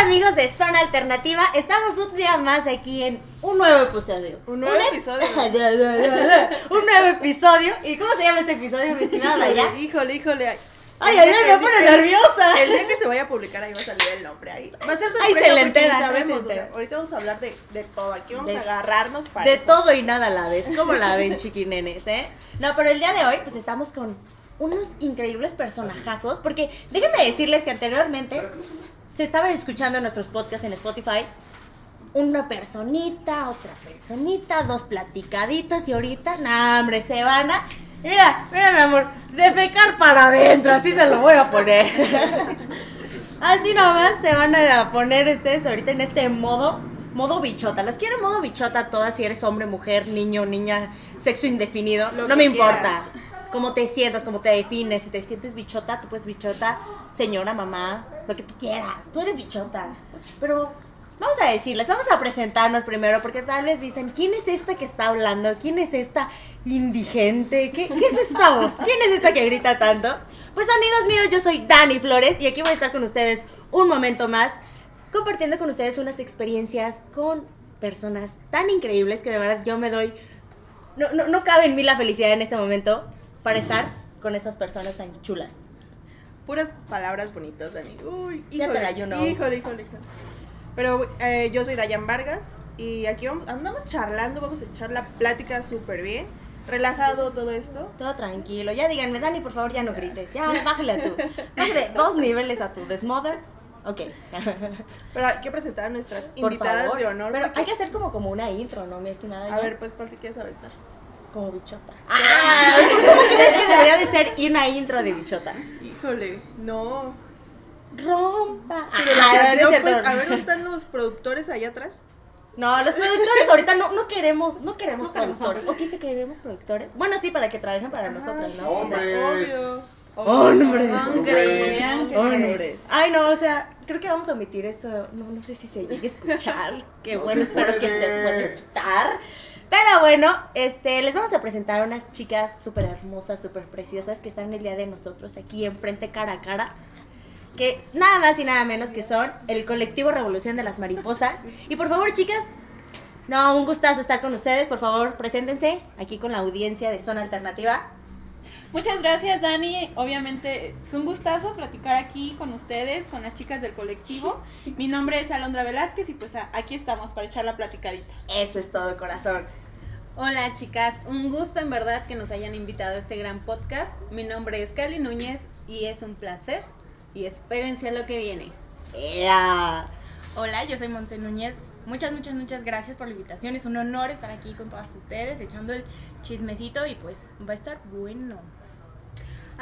amigos de Zona Alternativa? Estamos un día más aquí en un nuevo episodio. Un nuevo episodio. un nuevo episodio. ¿Y cómo se llama este episodio, mi estimada Daya? Híjole, híjole. Ay, ay, ay, me pone nerviosa. El día que se vaya a publicar ahí va a salir el nombre ahí. Va a ser Ahí sorpresa se le porque entera, ahí se sabemos. o sea, entera. ahorita vamos a hablar de, de todo. Aquí vamos De- a agarrarnos para. De todo y nada a la vez, como la ven chiquinenes, ¿eh? No, pero el día de hoy, pues estamos con unos increíbles personajazos, porque déjenme decirles que anteriormente se estaban escuchando nuestros podcasts en Spotify una personita, otra personita, dos platicaditas y ahorita, nah, hombre, se van a... Mira, mira, mi amor, de fecar para adentro, así se lo voy a poner. Así nomás se van a poner ustedes ahorita en este modo, modo bichota. Los quiero en modo bichota todas, si eres hombre, mujer, niño, niña, sexo indefinido. Lo no me importa. Cómo te sientas, cómo te defines. Si te sientes bichota, tú puedes bichota, señora, mamá, lo que tú quieras. Tú eres bichota. Pero vamos a decirles, vamos a presentarnos primero, porque tal vez dicen, ¿quién es esta que está hablando? ¿Quién es esta indigente? ¿Qué, qué es esta voz? ¿Quién es esta que grita tanto? Pues amigos míos, yo soy Dani Flores y aquí voy a estar con ustedes un momento más, compartiendo con ustedes unas experiencias con personas tan increíbles que de verdad yo me doy... No, no, no cabe en mí la felicidad en este momento para estar con estas personas tan chulas. Puras palabras bonitas, Dani. Uy, híjole. la, you know. Híjole, híjole, híjole. Pero eh, yo soy Dayan Vargas y aquí vamos- andamos charlando, vamos a echar la plática súper bien. Relajado todo esto. Todo tranquilo. Ya díganme, Dani, por favor, ya no grites. Ya, bájale a tu. Bájale dos niveles a tu desmother. Ok. Pero hay que presentar a nuestras Por invitadas favor. de honor. Pero hay que hacer como, como una intro, ¿no, mi estimada? A Ya? ver, pues, ¿cuál te quieres aventar? Como bichota. Ah, ¿Cómo crees que debería de ser una intro de bichota? Híjole, no. Rompa. Pero Ah, la no canción, pues, a ver, ¿dónde están los productores allá atrás? No, los productores ahorita no, no queremos, no queremos No productores. ¿O qué se queremos productores? Bueno, sí, para que trabajen para nosotros, ¿no? O sea, Obvio. Hombres. Hombres. Hombres. Ay, no, o sea, creo que vamos a omitir esto. No, no sé si se llegue a escuchar. Qué bueno, espero que se pueda quitar. Pero bueno, este, les vamos a presentar a unas chicas súper hermosas, súper preciosas que están el día de nosotros aquí enfrente cara a cara. Que nada más y nada menos que son el colectivo Revolución de las Mariposas. Y por favor, chicas, no, un gustazo estar con ustedes. Por favor, preséntense aquí con la audiencia de Zona Alternativa. Muchas gracias, Dani. Obviamente es un gustazo platicar aquí con ustedes, con las chicas del colectivo. Mi nombre es Alondra Velázquez y pues aquí estamos para echar la platicadita. Eso es todo, corazón. Hola chicas, un gusto en verdad que nos hayan invitado a este gran podcast. Mi nombre es Cali Núñez y es un placer y espérense a lo que viene. Era. Hola, yo soy Monse Núñez. Muchas, muchas, muchas gracias por la invitación. Es un honor estar aquí con todas ustedes, echando el chismecito y pues va a estar bueno.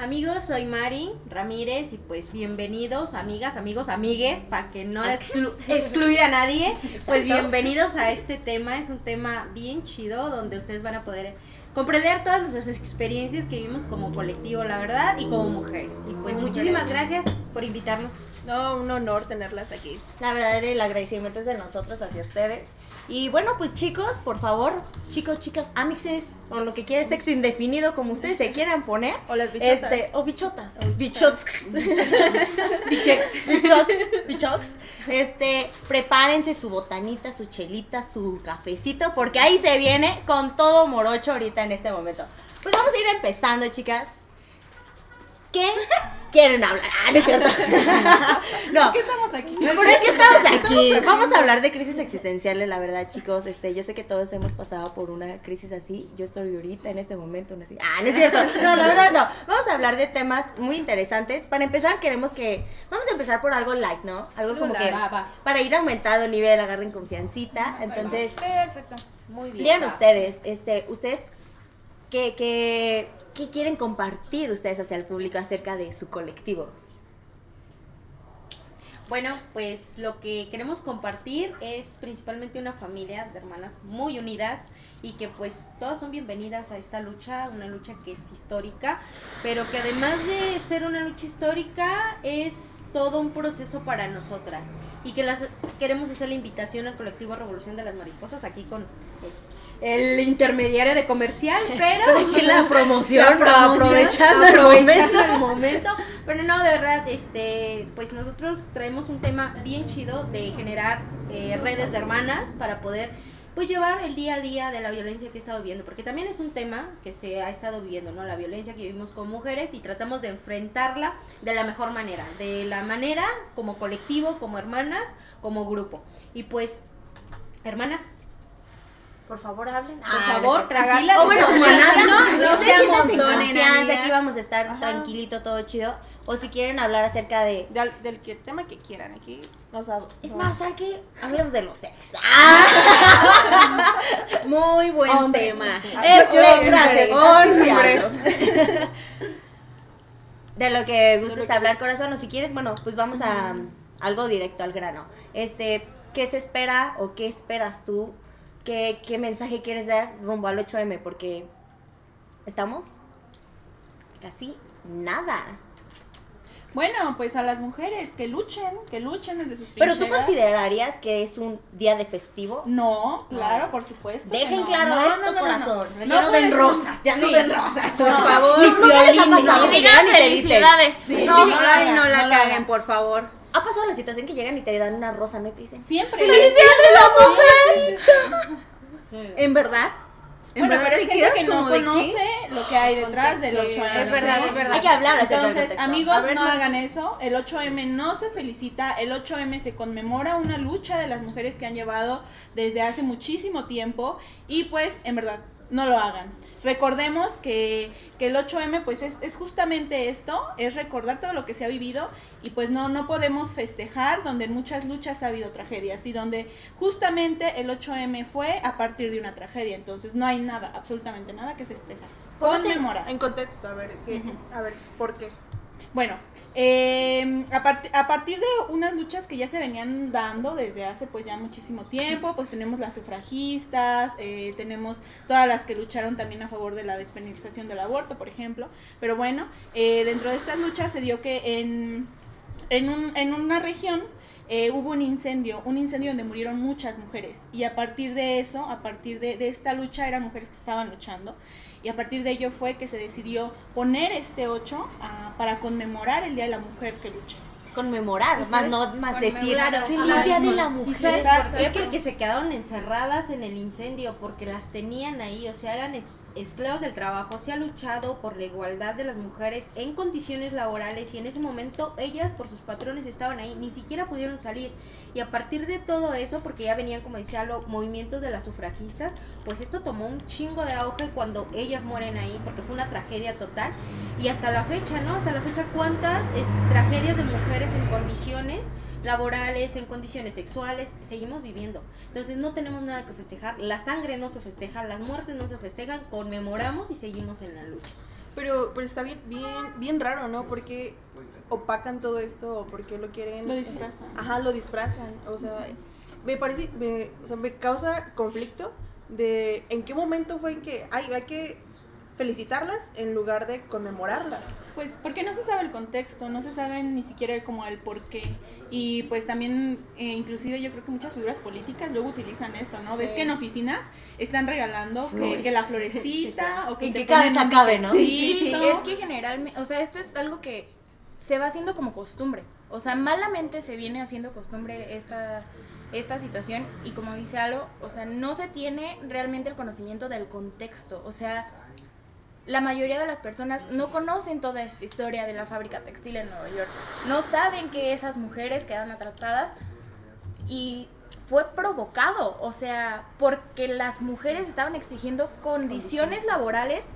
Amigos, soy Mari Ramírez y pues bienvenidos, amigas, amigos, amigues, para que no exclu- excluir a nadie. Pues bienvenidos a este tema, es un tema bien chido donde ustedes van a poder comprender todas nuestras experiencias que vivimos como colectivo, la verdad, y como mujeres. Y pues muchísimas gracias por invitarnos. No, un honor tenerlas aquí. La verdad, el agradecimiento es de nosotros hacia ustedes. Y bueno, pues chicos, por favor, chicos, chicas, amixes, o lo que quieran, sexo indefinido, como ustedes se quieran poner. O las bichotas. Este, o bichotas. Bichots. Bichex. Bichox. Bichox. Este, prepárense su botanita, su chelita, su cafecito, porque ahí se viene con todo morocho ahorita en este momento. Pues vamos a ir empezando, chicas. ¿Qué quieren hablar? Ah, no es cierto. no. ¿Qué estamos aquí? ¿Por qué estamos aquí? Vamos a hablar de crisis existenciales, la verdad, chicos. Este, yo sé que todos hemos pasado por una crisis así. Yo estoy ahorita en este momento, no así. Ah, no es cierto. No, la verdad no. Vamos a hablar de temas muy interesantes. Para empezar, queremos que vamos a empezar por algo light, ¿no? Algo como que Va, va. para ir aumentando el nivel, agarren confiancita. Entonces, Perfecto. Muy bien. digan ustedes, este, ustedes qué, qué, qué quieren compartir ustedes hacia el público acerca de su colectivo. Bueno, pues lo que queremos compartir es principalmente una familia de hermanas muy unidas y que pues todas son bienvenidas a esta lucha, una lucha que es histórica, pero que además de ser una lucha histórica es todo un proceso para nosotras y que las queremos hacer la invitación al colectivo Revolución de las Mariposas aquí con eh, el intermediario de comercial, pero Aquí la promoción, La promoción, aprovechando el aprovechando momento. el momento. Pero no, de verdad, este, pues nosotros traemos un tema bien chido de generar eh, redes de hermanas para poder pues llevar el día a día de la violencia que he estado viviendo, porque también es un tema que se ha estado viviendo, ¿no? La violencia que vivimos con mujeres y tratamos de enfrentarla de la mejor manera, de la manera como colectivo, como hermanas, como grupo. Y pues, hermanas, Por favor, hablen. por favor, tranquilas, O bueno, no, no, se confianza, aquí vamos a estar Ajá. tranquilito, todo chido. O si quieren hablar acerca de... Del, del que, tema que quieran, aquí nos ha- Es más, aquí hablemos de los ex. Ah. Muy buen Hombres. tema. Hombres. Este, gracias. Hombres. Hombres. De lo que gustes lo que hablar, corazón. O si quieres, bueno, pues vamos a um, algo directo al grano. Este, ¿qué se espera o qué esperas tú? ¿Qué, qué mensaje quieres dar rumbo al 8M? Porque estamos casi nada. Bueno, pues a las mujeres que luchen, que luchen desde sus Pero tú considerarías que es un día de festivo? No, claro, por supuesto. Dejen no. claro No, esto, no, no, no, corazón. No, ya no den rosas, ya no Sí. den rosas, por No. favor. ¿Nunca les ha pasado que felicidades. Sí, No, no, ay, no la caguen, por favor. ¿Ha pasado la situación que llegan y te dan una rosa, no? Y te dicen, Siempre. ¡Feliz Día de la Mujer! ¿En verdad? ¿En Bueno, verdad pero es gente que no conoce qué? lo que hay detrás del Contexto. 8M. Es verdad, es verdad. Hay que hablar acerca Entonces, amigos, ver, no hagan eso. El 8M no se felicita. El 8M se conmemora una lucha de las mujeres que han llevado desde hace muchísimo tiempo. Y pues, en verdad, no lo hagan. Recordemos que, que el 8M pues es, es justamente esto, es recordar todo lo que se ha vivido y pues no, no podemos festejar donde en muchas luchas ha habido tragedias y donde justamente el 8M fue a partir de una tragedia, entonces no hay nada, absolutamente nada que festejar. Conmemorar. En contexto, a ver, que, a ver, ¿por qué? Bueno, eh, a, part- a partir de unas luchas que ya se venían dando desde hace pues ya muchísimo tiempo, pues tenemos las sufragistas, eh, tenemos todas las que lucharon también a favor de la despenalización del aborto, por ejemplo. Pero bueno, eh, dentro de estas luchas se dio que en, en, un- en una región eh, hubo un incendio, un incendio donde murieron muchas mujeres. Y a partir de eso, a partir de, de esta lucha, eran mujeres que estaban luchando. Y a partir de ello fue que se decidió poner este 8 ah, para conmemorar el Día de la Mujer que lucha. Conmemorar, más no más decir feliz día de la ¿Y mujer. Es que- Porque se quedaron encerradas en el incendio, porque las tenían ahí, o sea, eran esclavas del trabajo. Se ha luchado por la igualdad de las mujeres en condiciones laborales y en ese momento ellas por sus patrones estaban ahí, ni siquiera pudieron salir. Y a partir de todo eso, porque ya venían, como decía, los movimientos de las sufragistas, pues esto tomó un chingo de auge cuando ellas mueren ahí, porque fue una tragedia total. Y hasta la fecha, ¿no? Hasta la fecha, ¿cuántas es, tragedias de mujeres en condiciones laborales, en condiciones sexuales, seguimos viviendo? Entonces no tenemos nada que festejar, la sangre no se festeja, las muertes no se festejan, conmemoramos y seguimos en la lucha. Pero, pero está bien, bien, bien raro, ¿no? Porque opacan todo esto o porque lo quieren. Lo disfrazan. Ajá, lo disfrazan. O sea, me parece, me, o sea, me causa conflicto de en qué momento fue en que hay, hay que felicitarlas en lugar de conmemorarlas. Pues porque no se sabe el contexto, no se sabe ni siquiera como el por qué. Y pues también, eh, inclusive yo creo que muchas figuras políticas luego utilizan esto, ¿no? Ves que en oficinas están regalando que, la florecita o que Y te que cada vez acabe, ¿no? Sí, es que generalmente, o sea, esto es algo que se va haciendo como costumbre. O sea, malamente se viene haciendo costumbre esta, esta situación y como dice Alo, o sea, no se tiene realmente el conocimiento del contexto. O sea, la mayoría de las personas no conocen toda esta historia de la fábrica textil en Nueva York. No saben que esas mujeres quedaron atrapadas y fue provocado, o sea, porque las mujeres estaban exigiendo condiciones laborales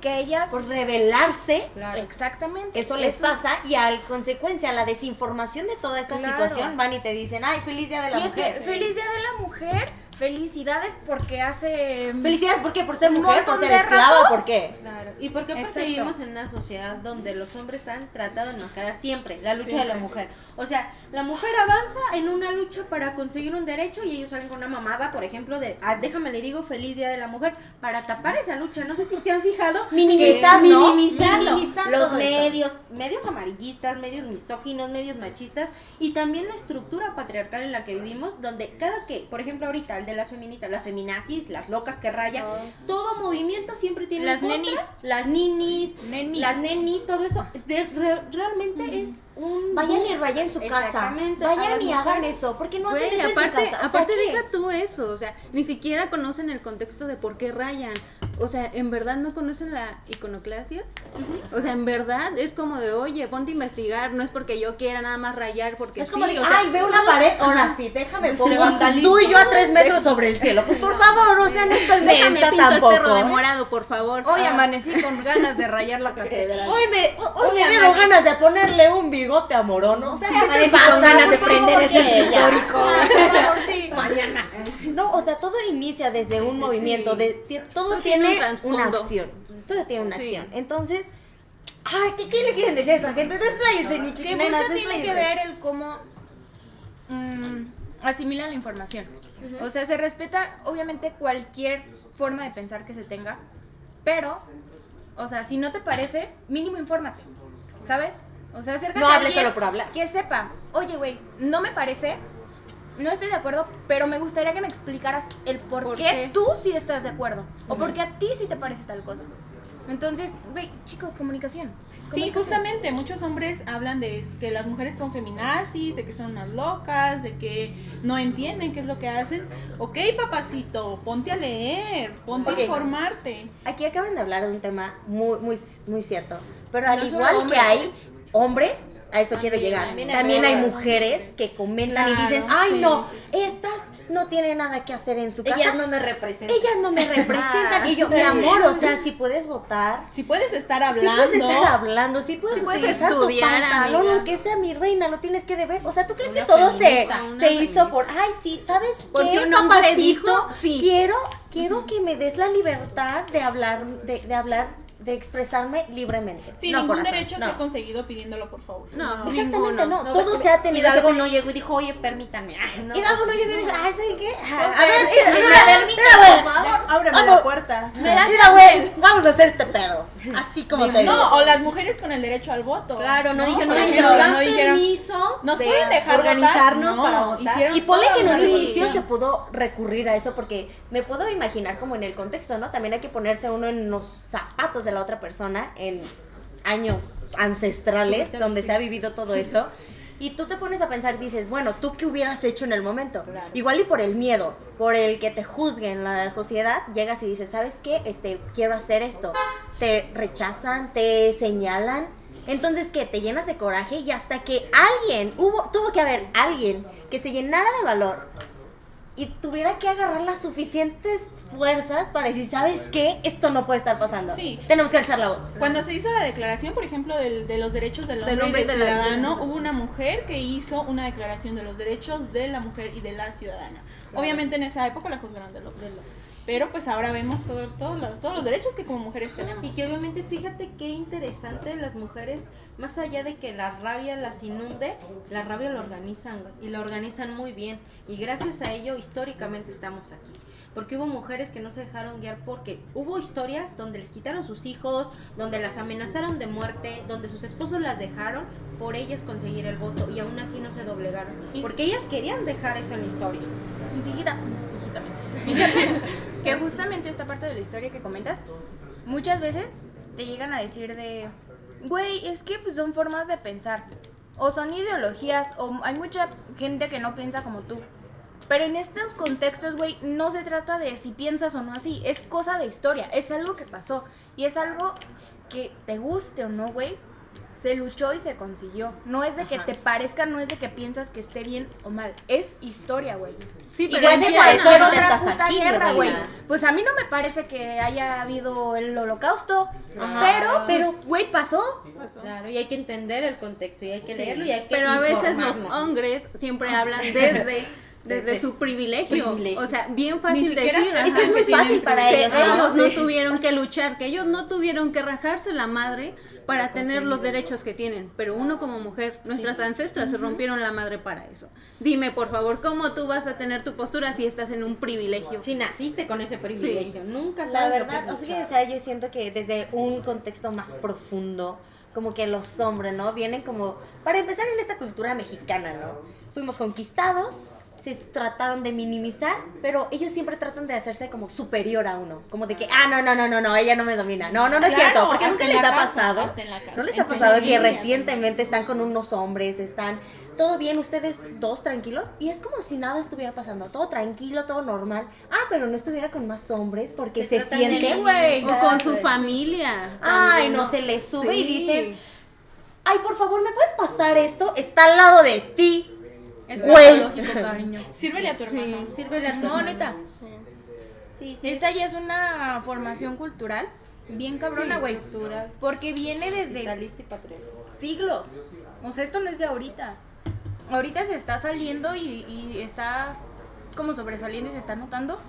que ellas Por revelarse, Claro. exactamente eso les pasa y al consecuencia, la desinformación de toda esta Claro. situación van y te dicen, ay, feliz día de la y es mujer. que feliz día de la mujer, felicidades porque hace Felicidades, ¿por qué? ¿Por ser mujer? ¿Por ser esclava? rato. ¿Por qué? Claro. Y porque aparte vivimos en una sociedad donde los hombres han tratado de enmascarar siempre la lucha de la mujer. O sea, la mujer avanza en una lucha para conseguir un derecho y ellos salen con una mamada, por ejemplo, de, ah, déjame le digo feliz día de la mujer, para tapar esa lucha. No sé si se han fijado minimizar, Sí, ¿no? minimizarlo. Minimizar los esto. medios, medios amarillistas, medios misóginos, medios machistas y también la estructura patriarcal en la que vivimos, donde cada que, por ejemplo, ahorita el de las feministas, las feminazis, las locas que rayan, todo movimiento siempre tiene Las contra, nenis. las ninis, Nenis. las nenis, todo eso de- re- realmente es un Vayan y rayen su casa. Vayan y hagan eso. ¿Por qué no hacen eso aparte, en su casa? O sea, aparte ¿qué? deja tú eso, o sea, ni siquiera conocen el contexto de por qué rayan. O sea, en verdad no conocen la iconoclasia. O sea, en verdad es como de, oye, ponte a investigar, no es porque yo quiera nada más rayar porque Es como de, o sea, ay, veo una pared, ahora sí, déjame pongo tú y yo a tres metros sobre el cielo. Pues por favor, o sea, no estoy déjame pinto el perro de tampoco. morado, por favor. Hoy amanecí con ganas de rayar la catedral. Hoy me, hoy me dieron ganas de ponerle un bigote a Morono. O sea, ¿qué te pasa? con ganas de prender ese histórico. Por favor, sí, mañana. No, o sea, todo inicia desde un movimiento, de, Todo tiene tiene, un trasfondo. una acción. Todo tiene una Sí. acción. Entonces, ay, ¿qué, qué le quieren decir a esta gente? Despláyense, mi Que mucho tiene que ver el cómo mm, asimilan la información. O sea, se respeta obviamente cualquier forma de pensar que se tenga, pero, o sea, si no te parece, mínimo infórmate, ¿sabes? O sea, acércate No a alguien solo por hablar. Que sepa, oye, güey, no me parece, no estoy de acuerdo, pero me gustaría que me explicaras el por, ¿Por qué, qué? tú sí estás de acuerdo, o por qué a ti sí te parece tal cosa. Entonces, güey, chicos, comunicación. Sí, justamente, muchos hombres hablan de que las mujeres son feminazis, de que son unas locas, de que no entienden qué es lo que hacen. Ok, papacito, ponte a leer, ponte a informarte. Aquí acaban de hablar de un tema muy, muy, muy cierto. Pero al No igual que hay hombres, a eso quiero llegar. también También, hay mujeres. que comentan y Claro, dicen, ay sí, no, sí, estas no tienen nada que hacer en su casa. Ellas no me representan. Ellas no me representan. y yo, mi amor, o sea, si puedes votar, Si puedes estar si hablando, puedes estar hablando, si puedes, Si puedes estudiar, tu pantalón, amiga. aunque sea mi reina, lo tienes que deber. O sea, ¿tú crees Una que todo se, feminista, se hizo por, ay, sí, ¿sabes Porque qué, un papacito? dijo. Quiero, quiero que me des la libertad de hablar, de, de hablar, de expresarme libremente. No, ningún corazón, derecho no. se ha conseguido pidiéndolo, por favor. No, Exactamente, no. No, todo se ha tenido Hidalgo que... no llegó y dijo, oye, permítanme. Ay, no. Hidalgo no llegó y dijo, ay, ¿saben qué? Ah, A ver, mira, ¿me mira, permite, mira, por favor? Ábreme la puerta. Mira, güey, vamos a hacer este pedo. Así como te digo. No, o las mujeres con el derecho al voto. Claro, no, dijeron, no dijeron, permiso ¿Nos de pueden dejar organizarnos? No, para votar. Y ponle que en un inicio se pudo recurrir a eso porque me puedo imaginar como en el contexto, ¿no? También hay que ponerse uno en los zapatos de la otra persona en años ancestrales donde se ha vivido todo esto. Y tú te pones a pensar, dices, bueno, ¿tú qué hubieras hecho en el momento? Igual y por el miedo, por el que te juzguen la sociedad, llegas y dices, ¿sabes qué? Este, quiero hacer esto. Te rechazan, te señalan. Entonces, que Te llenas de coraje y hasta que alguien, hubo, tuvo que haber alguien que se llenara de valor y tuviera que agarrar las suficientes fuerzas para decir, ¿sabes qué? Esto no puede estar pasando. Sí. Tenemos que alzar la voz. Cuando se hizo la declaración, por ejemplo, del- de los derechos del hombre, Del hombre y del de la- ciudadano, hubo una mujer que hizo una declaración de los derechos de la mujer y de la ciudadana. Obviamente en esa época la juzgaron de loca. Pero pues ahora vemos todo, todo lo- todos los derechos que como mujeres tenemos. Y que obviamente fíjate qué interesante las mujeres, más allá de que la rabia las inunde, la rabia la organizan y la organizan muy bien. Y gracias a ello históricamente estamos aquí. Porque hubo mujeres que no se dejaron guiar porque hubo historias donde les quitaron sus hijos, donde las amenazaron de muerte, donde sus esposos las dejaron por ellas conseguir el voto y aún así no se doblegaron. Porque ellas querían dejar eso en la historia. Fíjate que justamente esta parte de la historia que comentas, muchas veces te llegan a decir de, güey, es que pues son formas de pensar, o son ideologías, o hay mucha gente que no piensa como tú. Pero en estos contextos, güey, no se trata de si piensas o no así, es cosa de historia, es algo que pasó y es algo que te guste o no, güey, se luchó y se consiguió. No es de que te parezca, no es de que piensas que esté bien o mal, es historia, güey. Sí, Y pero gracias empiezan a eso ahorita otra estás puta aquí, mi guerra, güey. Pues a mí no me parece que haya habido el holocausto, Ajá. pero, pero, güey, pasó. Claro, y hay que entender el contexto y hay que leerlo y hay que Pero a veces los hombres siempre hablan desde desde su privilegio. privilegio. O sea, bien fácil siquiera decir. Es que es muy fácil para que ellos, ¿no? ellos no Sí. tuvieron que luchar, que ellos no tuvieron que rajarse la madre para tener los derechos que tienen. Pero uno como mujer, nuestras ancestras se rompieron la madre para eso. Dime, por favor, ¿cómo tú vas a tener tu postura si estás en un privilegio? Si naciste con ese privilegio, nunca La sabes lo que verdad, es o sea, o sea, yo siento que desde un contexto más profundo, como que los hombres, ¿no? Vienen como, para empezar en esta cultura mexicana, ¿no? Fuimos conquistados, se trataron de minimizar, pero ellos siempre tratan de hacerse como superior a uno, como de que, ah, no, no, no, no, no, ella no me domina. No, no, no es Claro, cierto, porque nunca les ha casa, pasado. No les en ha pasado que recientemente están con unos hombres, están todo bien, ustedes dos tranquilos, y es como si nada estuviera pasando, todo tranquilo, todo normal. Ah, pero no estuviera con más hombres porque se siente. güey. O con su familia. Ay, también, no, se le sube y Sí. dicen, ay, por favor, ¿me puedes pasar esto? Está al lado de ti. Es Güey. cariño. Sírvele a tu hermano. Sí. Sírvele a tu No, hermano. neta. Sí, sí. Esta ya es una formación cultural bien cabrona, güey. Cultural, Porque viene desde capitalista y patriarcal. siglos. O sea, esto no es de ahorita. Ahorita se está saliendo y, y está como sobresaliendo y se está notando.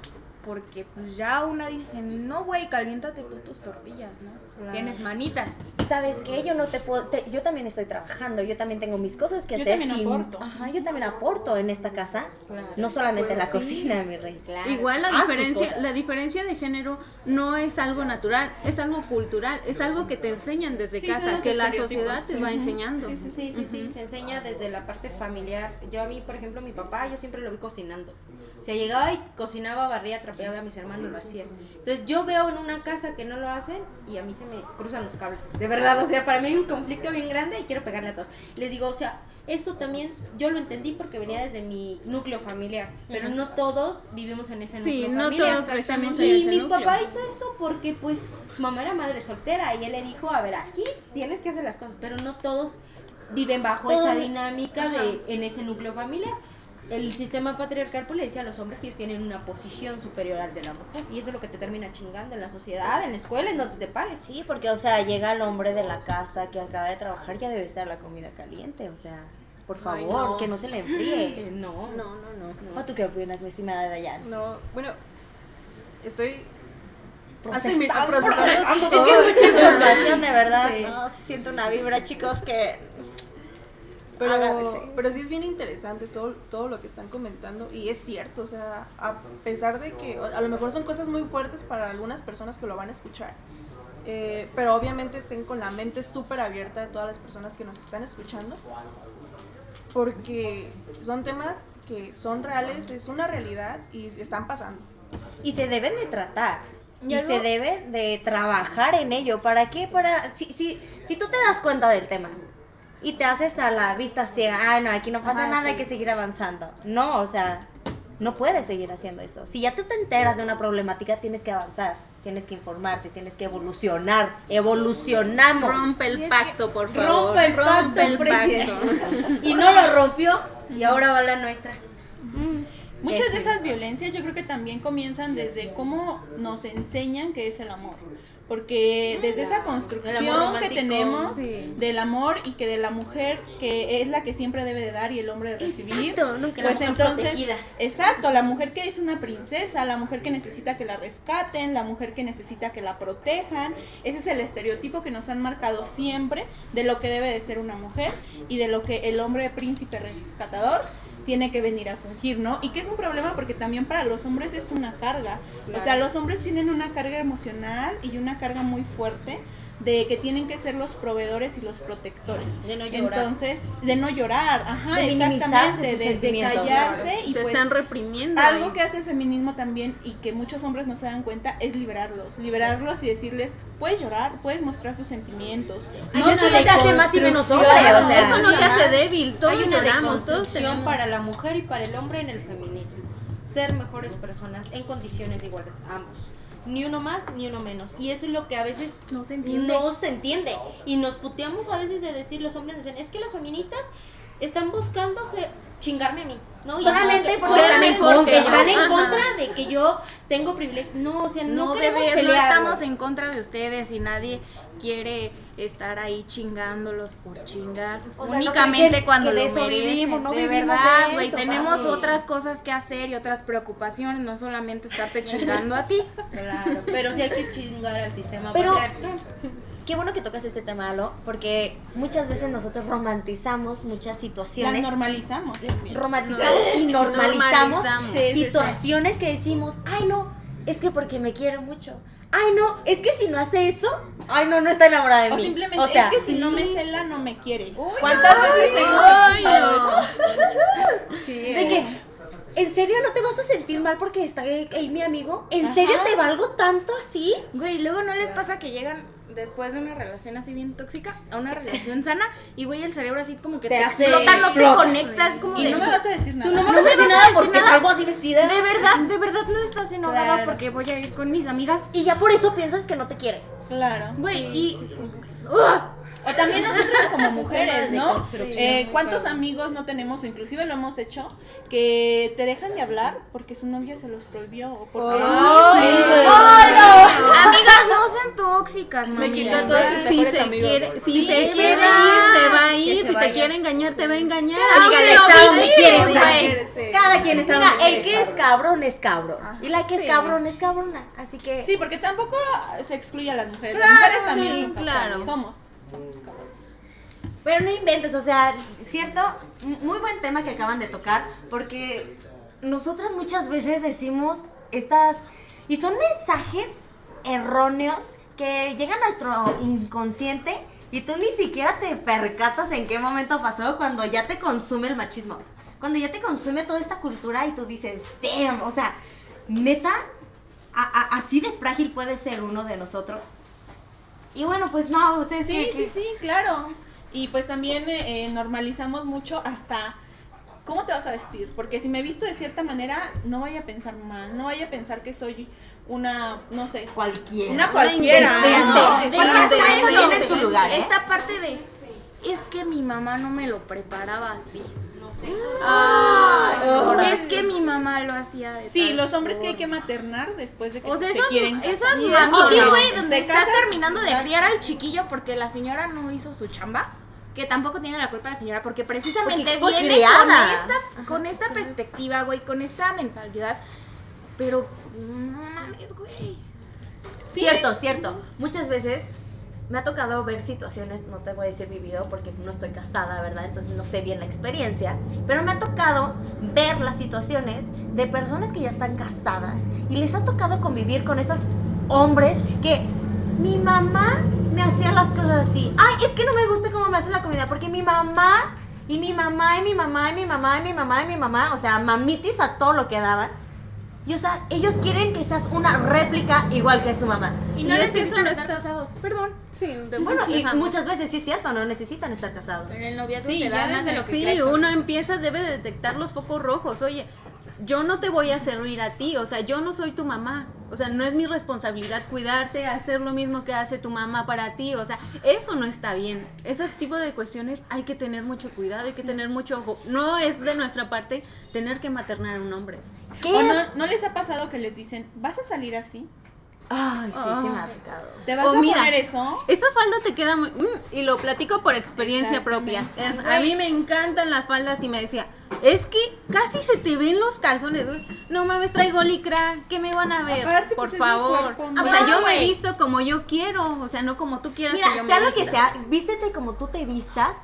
Porque pues ya una dice, no, güey, caliéntate tú tus tortillas, ¿no? Claro. Tienes manitas. ¿Sabes qué? Yo no te puedo, te- yo también estoy trabajando, yo también tengo mis cosas que Yo hacer. también sin- aporto. Ajá, yo también aporto en esta casa, Claro. no solamente en la Pues sí. cocina, mi rey. Claro. Igual la Haz diferencia, la diferencia de género no es algo natural, es algo cultural, es algo que te enseñan desde Sí, casa, que la sociedad te sí. va Ujú. enseñando. Sí, sí, sí, sí, se enseña desde la parte familiar. Yo a mí, por ejemplo, mi papá, yo siempre lo vi cocinando. O sea, llegaba y cocinaba, barría, trapeaba a mis hermanos, lo hacía. Entonces yo veo en una casa que no lo hacen y a mí se me cruzan los cables. De verdad, o sea, para mí hay un conflicto bien grande y quiero pegarle a todos. Les digo, o sea, eso también yo lo entendí porque venía desde mi núcleo familiar, pero no todos vivimos en ese Sí, núcleo no familiar. todos crecemos en Y mi núcleo. papá hizo eso porque pues su mamá era madre soltera y él le dijo, a ver, aquí tienes que hacer las cosas, pero no todos viven bajo Todo- esa dinámica de en ese núcleo familiar. El sistema patriarcal pues le decía a los hombres que ellos tienen una posición superior al de la mujer y eso es lo que te termina chingando en la sociedad, en la escuela, en donde te pares. Sí, porque, o sea, llega el hombre de la casa que acaba de trabajar, ya debe estar la comida caliente, o sea, por Ay, favor, no. que no se le enfríe. Eh, no, No, no, no. ¿O tú qué opinas, mi estimada Dayan? No, bueno, estoy Procesando, procesando procesando. Es todo. que es mucha información, de verdad. Sí. No, se siente una vibra, chicos, que... Pero, pero sí es bien interesante todo, todo lo que están comentando y es cierto, o sea, a pesar de que a lo mejor son cosas muy fuertes para algunas personas que lo van a escuchar, eh, pero obviamente estén con la mente súper abierta de todas las personas que nos están escuchando, porque son temas que son reales, es una realidad y están pasando. Y se deben de tratar. Y Y, se debe de trabajar en ello. ¿Para qué? Para... Si, si, si tú te das cuenta del tema y te haces a la vista ciega, ah, no, aquí no pasa Ajá, nada, sí. hay que seguir avanzando. No, o sea, no puedes seguir haciendo eso. Si ya tú te enteras de una problemática, tienes que avanzar, tienes que informarte, tienes que evolucionar. Evolucionamos. Rompe el pacto, por favor. Rompe el pacto, el presidente. pacto. Y no lo rompió y ahora va la nuestra. Muchas de esas violencias yo creo que también comienzan desde cómo nos enseñan que es el amor. Porque desde esa construcción que tenemos sí. del amor y que de la mujer que es la que siempre debe de dar y el hombre de recibir. Exacto, nunca la Pues entonces, protegida. exacto, la mujer que es una princesa, la mujer que necesita que la rescaten, la mujer que necesita que la protejan. Ese es el estereotipo que nos han marcado siempre de lo que debe de ser una mujer y de lo que el hombre príncipe rescatador tiene que venir a fungir, ¿no? Y que es un problema porque también para los hombres es una carga. O sea, los hombres tienen una carga emocional y una carga muy fuerte de que tienen que ser los proveedores y los protectores. De no llorar. Entonces, de no llorar, ajá, De exactamente, de- callarse y Te pues están reprimiendo. algo ahí. que hace el feminismo también y que muchos hombres no se dan cuenta es liberarlos, liberarlos y decirles, puedes llorar, puedes mostrar tus sentimientos. Ay, No eso es no te hace más y menos hombre, deconstrucción, o sea. Eso no te hace débil, todos Hay una lloramos, todos tenemos. para la mujer y para el hombre en el feminismo. Ser mejores personas en condiciones de igualdad, ambos. Ni uno más, ni uno menos. Y eso es lo que a veces No se entiende. no se entiende. Y nos puteamos a veces de decir, los hombres dicen, es que las feministas están buscándose chingarme a mí. ¿no? Solamente eso- porque están en contra. Están en Ajá. contra de que yo tengo privilegio. No, o sea, no, No, queremos bebés, no estamos en contra de ustedes y nadie quiere estar ahí chingándolos por chingar. O sea, no únicamente cuando que lo de eso merecen. vivimos, no de vivimos verdad, güey, tenemos otras cosas que hacer y otras preocupaciones, no solamente estarte chingando a ti. Claro, pero sí hay que chingar al sistema Pero- patriarcal. Qué bueno que tocas este tema, Alo, porque muchas veces nosotros romantizamos muchas Las situaciones. normalizamos también. romantizamos y normalizamos Normalizamos. Sí, sí, sí. situaciones que decimos, ay no, es que porque me quiere mucho. Ay no, es que si no hace eso, ay no, no está enamorada de O mí. simplemente, o sea, es que si no me cela, no me quiere. ¿cuántas ¿Cuántas veces hemos escuchado eso? Sí, de que ¿En serio no te vas a sentir mal porque está ahí mi amigo? ¿En serio te valgo tanto así? Güey, luego no les pasa que llegan después de una relación así bien tóxica a una relación sana y güey el cerebro así como que Te te, hace explota, no te conectas como Y de- no me vas a decir nada. Tú no me No vas a decir vas a nada decir porque nada. salgo así vestida. De verdad, de verdad no estás enojado Claro. porque voy a ir con mis amigas. Y ya por eso piensas que no te quiere. Claro. Güey, y O también nosotras como mujeres, ¿no? Eh, ¿Cuántos amigos no tenemos, o inclusive lo hemos hecho, que te dejan de hablar porque su novia se los prohibió? O porque... amigas no sean tóxicas, Me quitó todos Si se amigos. quiere, si Sí, se quiere ir, se va a ir. se Si vaya. te quiere engañar, te va a engañar. Amiga, está donde. Sí. Cada quien está Mira, donde El que es cabrón es cabrón. Y la que es cabrón es cabrona. Así que. Sí, porque tampoco se excluye a las mujeres. las mujeres también claro. Somos. Somos cabrones. Pero no inventes, o sea, cierto, muy buen tema que acaban de tocar, porque nosotras muchas veces decimos estas, y son mensajes erróneos que llegan a nuestro inconsciente y tú ni siquiera te percatas en qué momento pasó cuando ya te consume el machismo, cuando ya te consume toda esta cultura y tú dices, damn, o sea, neta, así de frágil puede ser uno de nosotros. Y bueno, pues no, ustedes Sí, qué- sí, sí, claro. Y pues también eh, eh, normalizamos mucho hasta cómo te vas a vestir. Porque si me visto de cierta manera, no vaya a pensar mal, no vaya a pensar que soy una, no sé, cualquiera. una cualquiera. ¿eh? Esta parte de es que mi mamá no me lo preparaba así. Es que mi mamá lo hacía de Sí, los hombres que hay que maternar después de que O sea, se esas, quieren esas mamitis, güey, no. donde Te está casas, terminando de criar al chiquillo porque la señora no hizo su chamba. Que tampoco tiene la culpa la señora, porque precisamente Porque viene criada. con esta, con esta perspectiva, güey, con esta mentalidad. Pero, no mames, güey. Cierto, cierto. Muchas veces me ha tocado ver situaciones, no te voy a decir vivido porque no estoy casada, ¿verdad? Entonces no sé bien la experiencia, pero me ha tocado ver las situaciones de personas que ya están casadas y les ha tocado convivir con estos hombres que mi mamá me hacía las cosas así. Ay, es que no me gusta cómo me hace la comida porque mi mamá y mi mamá y mi mamá y mi mamá y mi mamá y mi mamá, o sea, mamitis a todo lo que daban. Y o sea, ellos quieren que seas una réplica igual que su mamá. Y no Y necesitan estar casados. Perdón. Sí, de- Bueno, y muchas veces sí es cierto, no necesitan estar casados. En el noviazgo Sí, se ya da más de lo que Sí, uno empieza, debe de detectar los focos rojos. Oye, yo no te voy a servir a ti, o sea, yo no soy tu mamá. O sea, no es mi responsabilidad cuidarte, hacer lo mismo que hace tu mamá para ti. O sea, eso no está bien. Ese tipo de cuestiones hay que tener mucho cuidado, hay que tener mucho ojo. No es de nuestra parte tener que maternar a un hombre. ¿Qué ¿O es? no, no les ha pasado que les dicen, ¿vas a salir así? Ay, sí, sí me ha Ah. tocado. ¿Te vas O a mira, poner eso? Esa falda te queda muy... mm, y lo platico por experiencia propia. Es- a mí me encantan las faldas y me decía, es que casi se te ven los calzones. güey. No mames, traigo licra, ¿qué me van a ver? Aparte, por pues, favor. cuerpo, o sea, yo me visto como yo quiero, o sea, no como tú quieras Mira, que yo me sea lo que sea, vístete como tú te vistas.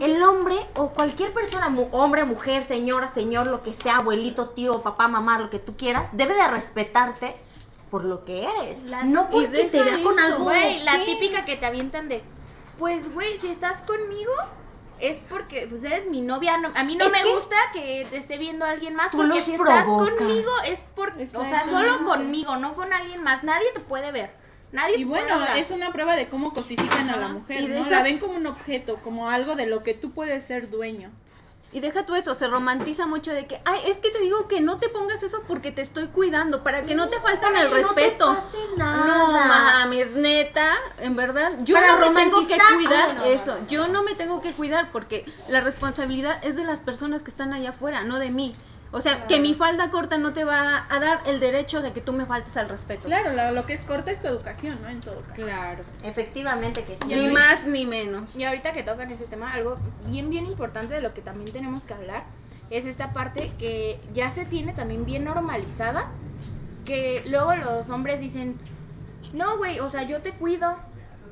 El hombre o cualquier persona, hombre, mujer, señora, señor, lo que sea, abuelito, tío, papá, mamá, lo que tú quieras, debe de respetarte por lo que eres. La- no porque te vea con algo. La típica que te avientan de, pues, güey, si estás conmigo, es porque, pues, eres mi novia. no- a mí no Es me que gusta que te esté viendo alguien más, tú porque los si estás provocas. conmigo es por, o sea, solo conmigo, no con alguien más. Nadie te puede ver. Nadie Y bueno, es una prueba de cómo cosifican a la mujer, Y ¿no? deja- La ven como un objeto, como algo de lo que tú puedes ser dueño. Y deja tú eso, se romantiza mucho de que, ay, es que te digo que no te pongas eso porque te estoy cuidando, para que no te falten para el que no te respeto. pase nada. No mames, neta, en verdad, yo Para no me tengo que cuidar Ah, no, eso, yo no me tengo que cuidar porque la responsabilidad es de las personas que están allá afuera, no de mí. O sea, que mi falda corta no te va a dar el derecho de que tú me faltes al respeto. Claro, lo, lo que es corta es tu educación, ¿no? En todo caso. Claro. Efectivamente que sí. Ni más ni menos. Y ahorita que tocan ese tema, algo bien, bien importante de lo que también tenemos que hablar es esta parte que ya se tiene también bien normalizada, que luego los hombres dicen, no, güey, o sea, yo te cuido.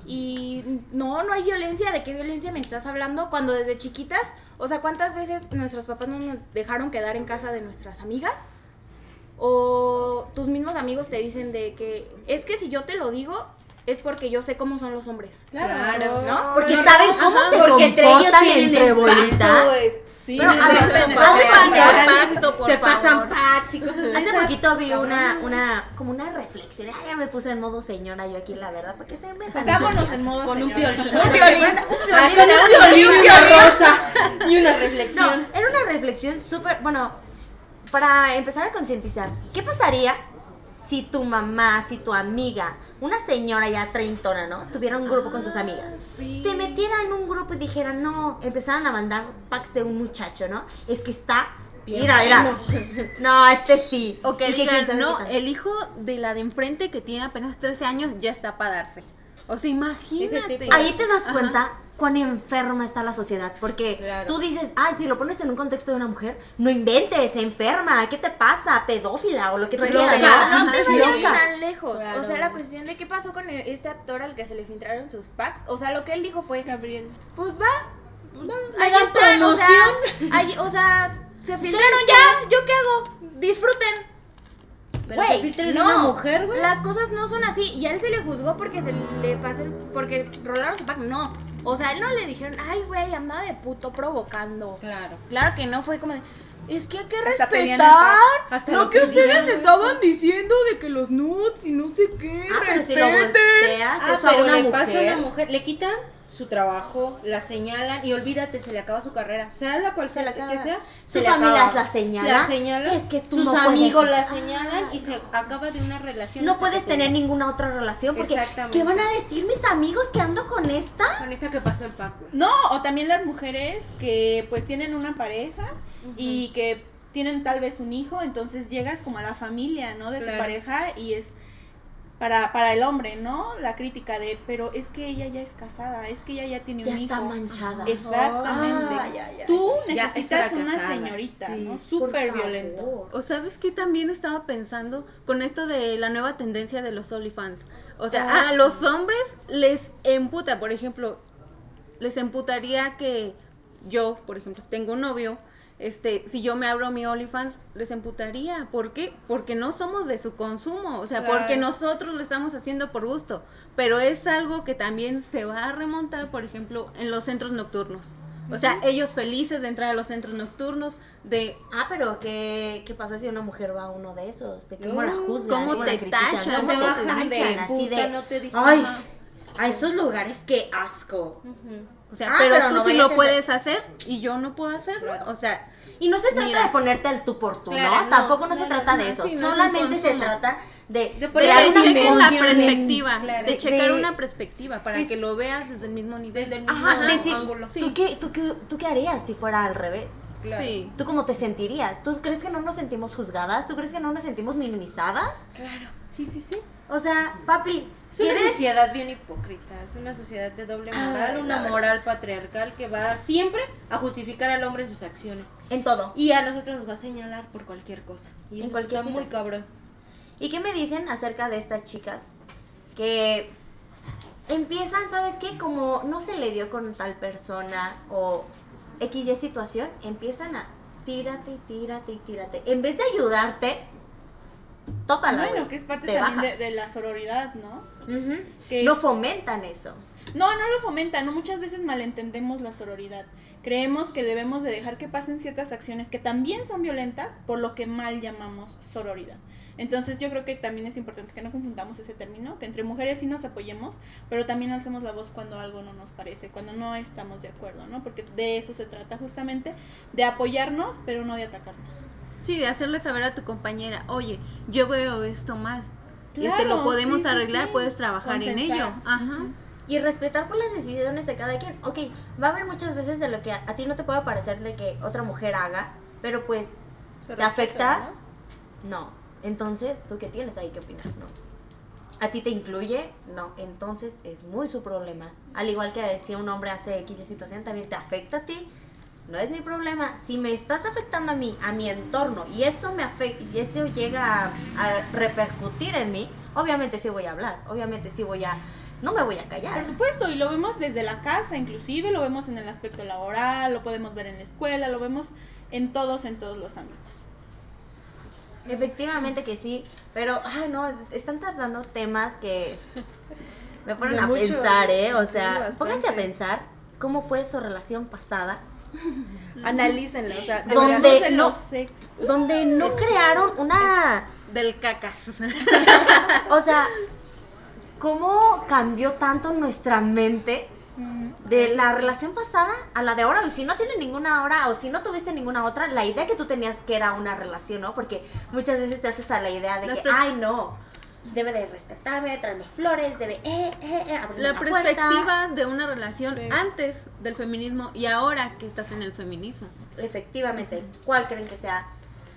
Y no, no hay violencia. ¿De qué violencia me estás hablando? Cuando desde chiquitas, o sea, ¿cuántas veces nuestros papás no nos dejaron quedar en casa de nuestras amigas? O tus mismos amigos te dicen de que es que si yo te lo digo, es porque yo sé cómo son los hombres. Claro. ¿No? Porque saben cómo se porque entre ellos comportan entre exacto, bolita. Sí, Pero, a ver, hace Se pasan pacto, por Se favor. pasan packs y cosas Hace poquito vi una, una, como una reflexión. Ay, ya me puse en modo señora yo aquí, la verdad, para que se metan. Pongámonos en modo Con un señora. violín. Un violín. Un con violín. un violín rosa. Y una No, reflexión. era una reflexión súper, bueno, para empezar a concientizar, ¿qué pasaría si tu mamá, si tu amiga, una señora ya treintona, ¿no? Tuviera un grupo con sus amigas. Se metiera en un grupo y dijera, no, empezaran a mandar packs de un muchacho, ¿no? Es que está... Mira, mira. No, este sí. O que Y quién digan, sabe no, el hijo de la de enfrente que tiene apenas 13 años ya está para darse. O sea, imagínate. Ahí te das Ajá. Cuán enferma está la sociedad. Porque Claro. tú dices, ay, si lo pones en un contexto de una mujer, no inventes, enferma, ¿qué te pasa? Pedófila o lo que tú Pero quieras. no, no te vayas tan lejos. Claro. O sea, la cuestión de qué pasó con este actor al que se le filtraron sus packs. O sea, lo que él dijo fue, Gabriel. pues va. Le Ahí están, o sea, promoción. ahí- o sea, se filtraron ya. ¿Yo qué hago? Disfruten. Pero Güey, se no, una mujer, güey. Las cosas no son así. Y a él se le juzgó porque se le pasó, el- porque rolaron su pack. No. O sea, a él no le dijeron, ay, güey, anda de puto provocando. Claro. Claro que no, fue como de, es que hay que Hasta respetar. Hasta lo lo que ustedes estaban diciendo de que los nudes y no sé qué, Ah, pero si lo respeten. volteas Ah, eso a pero una le mujer. pasa a una mujer, le quitan su trabajo, la señalan y olvídate, se le acaba su carrera, sea la cual sea le que sea, Sus se le familias acaba. la señalan. La señalan, Es que tú sus no puedes amigos la señalan y se acaba de una relación. No puedes tener te- ninguna otra relación porque Exactamente. ¿qué van a decir mis amigos que ando con esta? Con esta que pasó el Paco. No, o también las mujeres que pues tienen una pareja y que tienen tal vez un hijo, entonces llegas como a la familia, ¿no? De tu pareja y es para, para el hombre, ¿no? La crítica de, pero es que ella ya es casada, es que ella ya tiene Ya un está hijo. manchada. Exactamente. Ay, ay, ay. Tú Ya, necesitas eso era una casada. señorita, Sí. ¿no? Súper violento. O sabes que también estaba pensando con esto de la nueva tendencia de los OnlyFans. O sea, Ah, a sí. los hombres les emputa, por ejemplo, les emputaría que yo, por ejemplo, tengo un novio, este, si yo me abro mi OnlyFans, les emputaría. ¿Por qué? Porque no somos de su consumo, o sea, Claro. porque nosotros lo estamos haciendo por gusto. Pero es algo que también se va a remontar, por ejemplo, en los centros nocturnos. O sea, ellos felices de entrar a los centros nocturnos, de Ah, pero ¿qué, ¿qué pasa si una mujer va a uno de esos? ¿De cómo la Uh, juzgan? cómo te tachan, ¿Cómo te de tachan? Así puta, de, no te ay, nada". a esos lugares, qué asco. O sea, Ah, pero, pero tú no sí lo puedes hacer y yo no puedo hacerlo. Claro. O sea, Y no se trata Mira. de ponerte al tú por tú, ¿no? Claro, no, Tampoco no, se no, trata no, de eso. sí, no es Solamente se trata de, De de una la perspectiva, claro. de checar De- una perspectiva para de- que lo veas desde el mismo nivel. Desde el mismo Ajá, decir, ángulo. ¿tú, qué, tú, qué, ¿tú qué harías si fuera al revés? Claro. Sí. ¿Tú cómo te sentirías? ¿Tú crees que no nos sentimos juzgadas? ¿Tú crees que no nos sentimos minimizadas? Claro. Sí, sí, sí. O sea, papi, Es una ¿quieres? sociedad bien hipócrita, es una sociedad de doble moral, una moral patriarcal que va siempre a justificar al hombre en sus acciones. En todo. Y a nosotros nos va a señalar por cualquier cosa. Y En eso cualquier está muy cabrón. ¿Y qué me dicen acerca de estas chicas que empiezan, ¿sabes qué? Como no se le dio con tal persona o XY situación, empiezan a tírate y tírate y tírate. En vez de ayudarte, tópala. Bueno, que es parte Te también de, de la sororidad, ¿no? Que- No fomentan eso. No, no lo fomentan, ¿no? Muchas veces malentendemos la sororidad. Creemos que debemos de dejar que pasen ciertas acciones que también son violentas, por lo que mal llamamos sororidad. Entonces yo creo que también es importante que no confundamos ese término, que entre mujeres sí nos apoyemos, pero también hacemos la voz cuando algo no nos parece, cuando no estamos de acuerdo, ¿no? Porque de eso se trata justamente, de apoyarnos, pero no de atacarnos. Sí, de hacerle saber a tu compañera, oye, yo veo esto mal. Este, lo podemos sí, arreglar, sí. puedes trabajar en ello. Ajá. Y respetar por las decisiones de cada quien. Ok, va a haber muchas veces de lo que a, a ti no te puede parecer de que otra mujer haga, pero pues ¿Te respeta, afecta? No. Entonces, ¿tú qué tienes ahí que opinar? No. ¿A ti te incluye? No. Entonces es muy su problema. Al igual que si un hombre hace X situación, también te afecta a ti. No es mi problema. Si me estás afectando a mí, a mi entorno, y eso me afecta, y eso llega a, a repercutir en mí, obviamente sí voy a hablar. Obviamente sí voy a. No me voy a callar. Por supuesto, y lo vemos desde la casa, inclusive lo vemos en el aspecto laboral, lo podemos ver en la escuela, lo vemos en todos, en todos los ámbitos. Efectivamente que sí, pero, ay no, están tratando temas que me ponen De a mucho, pensar, ¿eh? O sea, pónganse a pensar cómo fue su relación pasada, Analícenla, o sea, de ¿Dónde? verdad, de no. los donde no crearon una, Del cacas. o sea, cómo cambió tanto nuestra mente de la relación pasada a la de ahora. Y si no tienes ninguna ahora o si no tuviste ninguna otra, la idea que tú tenías que era una relación, ¿no? Porque muchas veces te haces a la idea de Las que, ay, no, debe de rescatarme, de traerme flores, debe, eh, eh, eh, La la puerta. perspectiva de una relación Sí. antes del feminismo y ahora que estás en el feminismo. Efectivamente, ¿cuál creen que sea?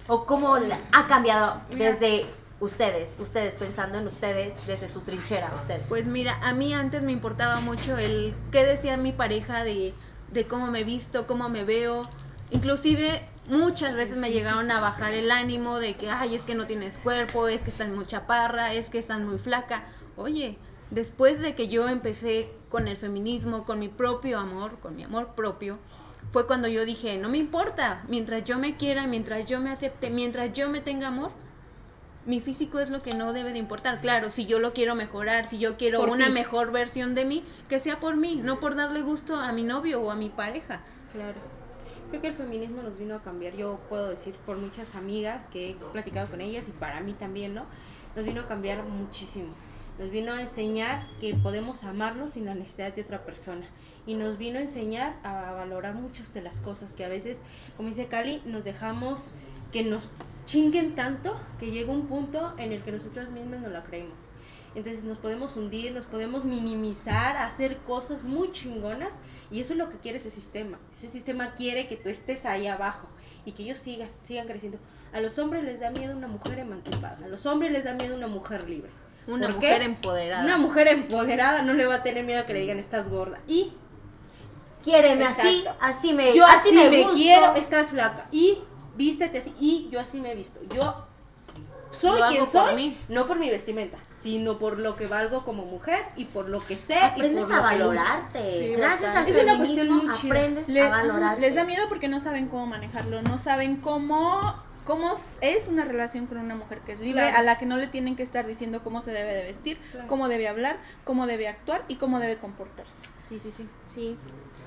¿O cómo la- ha cambiado Mira. desde ustedes, ustedes pensando en ustedes, desde su trinchera, ustedes? Pues mira, a mí antes me importaba mucho el qué decía mi pareja de, de cómo me visto, cómo me veo. Inclusive muchas veces me llegaron a bajar el ánimo de que, ay, es que no tienes cuerpo, es que estás muy chaparra, es que estás muy flaca. Oye, después de que yo empecé con el feminismo, con mi propio amor, con mi amor propio, fue cuando yo dije, no me importa, mientras yo me quiera, mientras yo me acepte, mientras yo me tenga amor, mi físico es lo que no debe de importar. Claro, si yo lo quiero mejorar, si yo quiero Por una ti. mejor versión de mí, que sea por mí, no por darle gusto a mi novio o a mi pareja. Claro. Creo que el feminismo nos vino a cambiar. Yo puedo decir por muchas amigas que he platicado con ellas y para mí también, ¿no? Nos vino a cambiar muchísimo. Nos vino a enseñar que podemos amarnos sin la necesidad de otra persona. Y nos vino a enseñar a valorar muchas de las cosas que a veces, como dice Cali, nos dejamos que nos chinguen tanto que llega un punto en el que nosotros mismos no la creemos. Entonces nos podemos hundir, nos podemos minimizar, hacer cosas muy chingonas y eso es lo que quiere ese sistema. Ese sistema quiere que tú estés ahí abajo y que ellos sigan, sigan creciendo. A los hombres les da miedo una mujer emancipada, a los hombres les da miedo una mujer libre. Una ¿Por mujer qué? empoderada. Una mujer empoderada no le va a tener miedo a que le digan estás gorda. Y Quiéreme así, Exacto. así me, yo así, me, gusto. quiero, estás flaca. Y vístete así. Y yo así me he visto. Yo soy quien soy, mí. no por mi vestimenta, sino por lo que valgo como mujer y por lo que sé. y Aprendes por a lo que lucho. valorarte. Sí, Gracias al bastante. Es una cuestión muy chida. aprendes Le- a valorarte. les da miedo porque no saben cómo manejarlo, no saben cómo cómo es una relación con una mujer que es libre, Claro. a la que no le tienen que estar diciendo cómo se debe de vestir, Claro. cómo debe hablar, cómo debe actuar y cómo debe comportarse. Sí, sí, sí. Sí.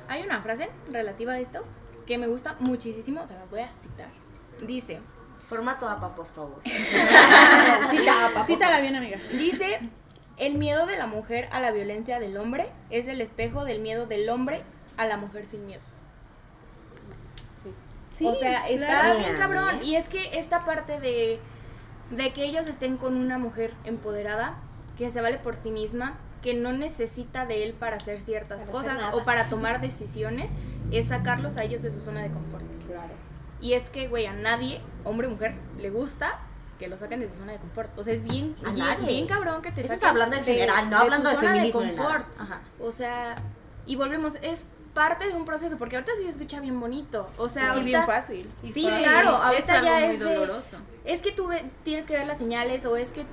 Hay una frase relativa a esto que me gusta muchísimo, se la voy a citar. Dice, Formato APA, por favor. Cita, papá. Cítala bien, amiga. dice, el miedo de la mujer a la violencia del hombre es el espejo del miedo del hombre a la mujer sin miedo. Sí, o sea, está claro. bien cabrón. Y es que esta parte de, de que ellos estén con una mujer empoderada, que se vale por sí misma, que no necesita de él para hacer ciertas Para cosas o para tomar decisiones, es sacarlos a ellos de su zona de confort. Claro. Y es que, güey, a nadie, hombre o mujer, le gusta que lo saquen de su zona de confort. O sea, es bien, A bien, nadie. bien cabrón que te Eso es saquen hablando en general, no hablando tu de zona feminismo ni nada. confort. Ajá. O sea, y volvemos, es parte de un proceso, porque ahorita sí se escucha bien bonito. O sea, y bien fácil. Sí, fácil. claro, Es ahorita algo ya muy es de- doloroso. es que tú ve- tienes que ver las señales o es que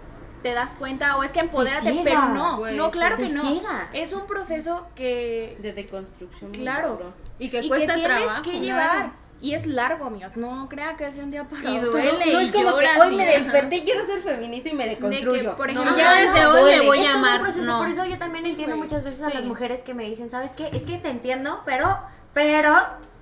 te das cuenta o es que empodérate, pero no, güey, no, claro que no. Es un proceso que De deconstrucción. muy Claro. Y que y cuesta que tienes trabajo. que claro. Y es largo, amigos. No crea que es de un día para Y otro. duele. No y es como que lloras hoy me desperté y quiero ser feminista y me deconstruyo. por No, ejemplo, ya desde hoy le voy a amar. por eso yo también Sí, entiendo güey. muchas veces a Sí. las mujeres que me dicen, ¿sabes qué? Es que te entiendo, pero, pero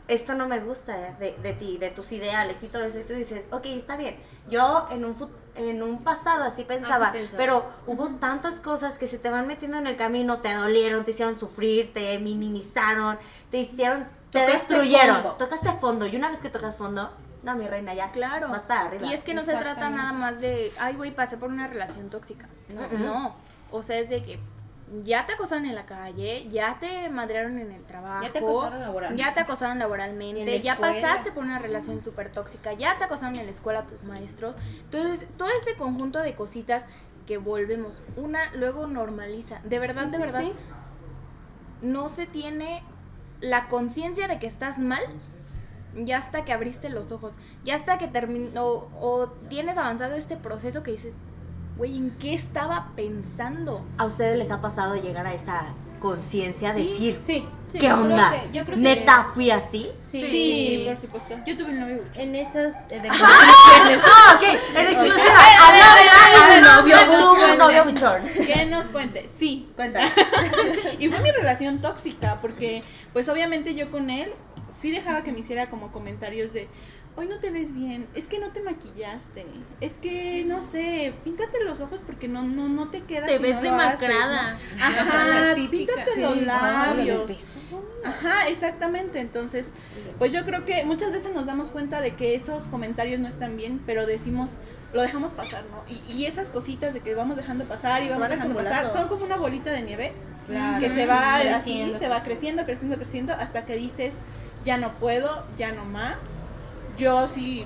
esto no me gusta de, de ti, de tus ideales y todo eso. Y tú dices, ok, está bien. Yo en un, fut- en un pasado así pensaba, pensaba. pero hubo tantas cosas que se te van metiendo en el camino, te dolieron, te hicieron sufrir, te minimizaron, te hicieron, te destruyeron. fondo. Tocaste fondo. Y una vez que tocas fondo, no, mi reina, ya. Claro. Vas para arriba. Y es que no se trata nada más de, ay, güey, pasé por una relación tóxica. No, no. O sea, es de que ya te acosaron en la calle, ya te madrearon en el trabajo, Ya te acosaron laboralmente. ya te acosaron En laboralmente, la ya pasaste por una relación súper tóxica, ya te acosaron en la escuela tus maestros. Entonces, todo este conjunto de cositas que volvemos, una luego normaliza. De verdad, Sí, de sí, verdad, sí. no se tiene la conciencia de que estás mal ya hasta que abriste los ojos, ya hasta que terminó o tienes avanzado este proceso que dices, güey, ¿en qué estaba pensando? ¿A ustedes les ha pasado llegar a esa conciencia, decir, Sí, sí, ¿qué yo creo onda? que- yo creo que- ¿Neta fui así? Sí, Sí, por supuesto. Yo tuve un novio buchón. En esas eh, de Ah, ok, en exclusiva. Hablaba de un novio buchón. Un novio buchón. Que nos cuente. Sí, Cuenta. y fue mi relación tóxica porque pues obviamente yo con él sí dejaba que me hiciera como comentarios de hoy no te ves bien, es que no te maquillaste, es que no sé, píntate los ojos porque no no no te queda Te si ves no lo haces, demacrada. ¿no? Ajá, píntate Sí. los labios. Ajá, exactamente. Entonces, pues yo creo que muchas veces nos damos cuenta de que esos comentarios no están bien, pero decimos, lo dejamos pasar, ¿no? Y, y esas cositas de que vamos dejando pasar y vamos dejando pasar, son como una bolita de nieve Claro. que se va así, se va creciendo, creciendo, creciendo, hasta que dices, ya no puedo, ya no más. Yo sí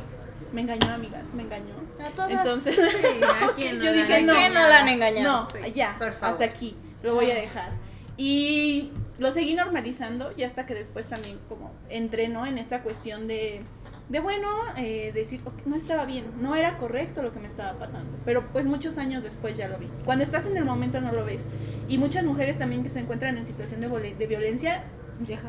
me engañó, amigas, me engañó. A todas. Entonces, ¿a quién no yo la dije, han no, ¿A quién no la han engañado? no, ya, por favor. hasta aquí, lo voy a dejar. Y lo seguí normalizando y hasta que después también como entré, ¿no? En esta cuestión de, de bueno, eh, decir, "Ok, no estaba bien, no era correcto lo que me estaba pasando. Pero pues muchos años después ya lo vi. Cuando estás en el momento no lo ves. Y muchas mujeres también que se encuentran en situación de, de violencia,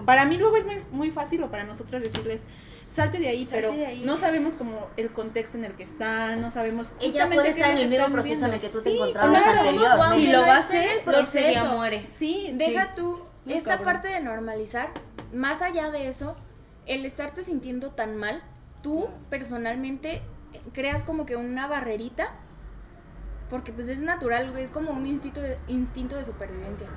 para mí luego es muy, muy fácil o para nosotras decirles, salte de ahí, Salte pero de ahí. no sabemos como el contexto en el que están, no sabemos Ella puede estar es en lo el mismo proceso en el que tú te encontrabas claro. anteriormente. Si lo no va a hacer, día proceso. muere. Sí, Deja sí. tú Muy esta cabrón. parte de normalizar, más allá de eso, el estarte sintiendo tan mal, tú personalmente creas como que una barrerita, porque pues es natural, güey, es como un instinto de, instinto de supervivencia.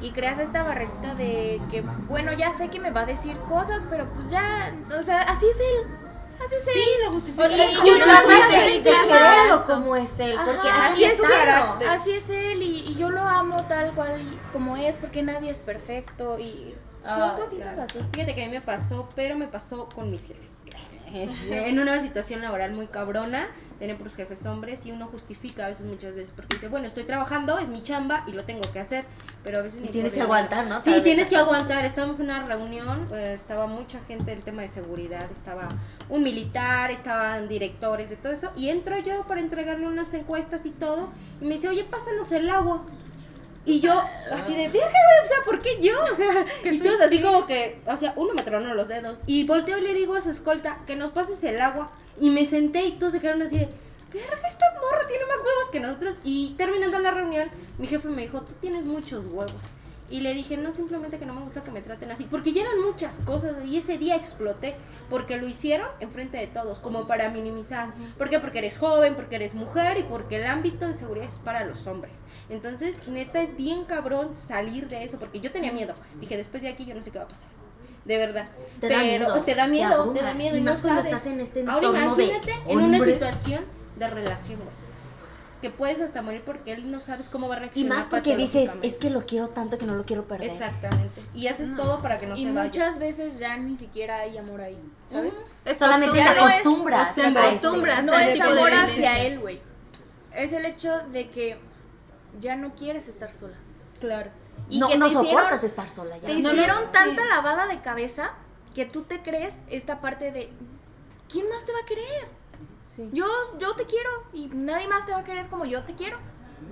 Y creas esta barrerita de que, bueno, ya sé que me va a decir cosas, pero pues ya, o sea, así es él. Así es él. Sí, lo justifico. Oye, Y yo no quererlo como es él, porque Ajá, así es es su carácter. Así es él y, y yo lo amo tal cual y como es porque nadie es perfecto y son Ah, cositas claro. así. Fíjate que a mí me pasó, pero me pasó con mis jefes. En una situación laboral muy cabrona, tener puros jefes hombres y uno justifica a veces muchas veces porque dice, bueno, estoy trabajando, es mi chamba y lo tengo que hacer, pero a veces Y ni tienes que aguantar, ¿no? Sí, tienes que aguantar. Estábamos en una reunión, eh, estaba mucha gente del tema de seguridad, estaba un militar, estaban directores de todo eso, y entro yo para entregarle unas encuestas y todo, y me dice, oye, pásanos el agua. Y yo, así de, verga, güey, o sea, ¿por qué yo? O sea, y todos así como que, o sea, uno me tronó los dedos. Y volteo y le digo a su escolta, que nos pases el agua. Y me senté y todos se quedaron así de, verga, esta morra tiene más huevos que nosotros. Y terminando la reunión, mi jefe me dijo, tú tienes muchos huevos. Y le dije, no, simplemente que no me gusta que me traten así. Porque ya eran muchas cosas. Y ese día exploté. Porque lo hicieron enfrente de todos. Como para minimizar. ¿Por qué? Porque eres joven, porque eres mujer. Y porque el ámbito de seguridad es para los hombres. Entonces, neta, es bien cabrón salir de eso. Porque yo tenía miedo. Dije, después de aquí yo no sé qué va a pasar. De verdad. Te da Pero miedo, te da miedo, te, da miedo. Y no cuando sabes. estás en este Ahora entorno de imagínate en una situación de relación, güey. Que puedes hasta morir porque él no sabes cómo va a Y reaccionar. más porque dices, es que lo quiero tanto que no lo quiero perder. Exactamente. Y haces todo para que no y se vaya. muchas veces ya ni siquiera hay amor ahí, ¿sabes? Es Solamente te acostumbras. Te a ese- acostumbras. No es amor hacia él, güey. Es el hecho de que ya no quieres estar sola. Claro. Y no que no te hicieron- soportas estar sola ya. Te No, no, hicieron sí. tanta lavada de cabeza que tú te crees esta parte de ¿quién más te va a querer? Sí. Yo, yo te quiero y nadie más te va a querer como yo te quiero.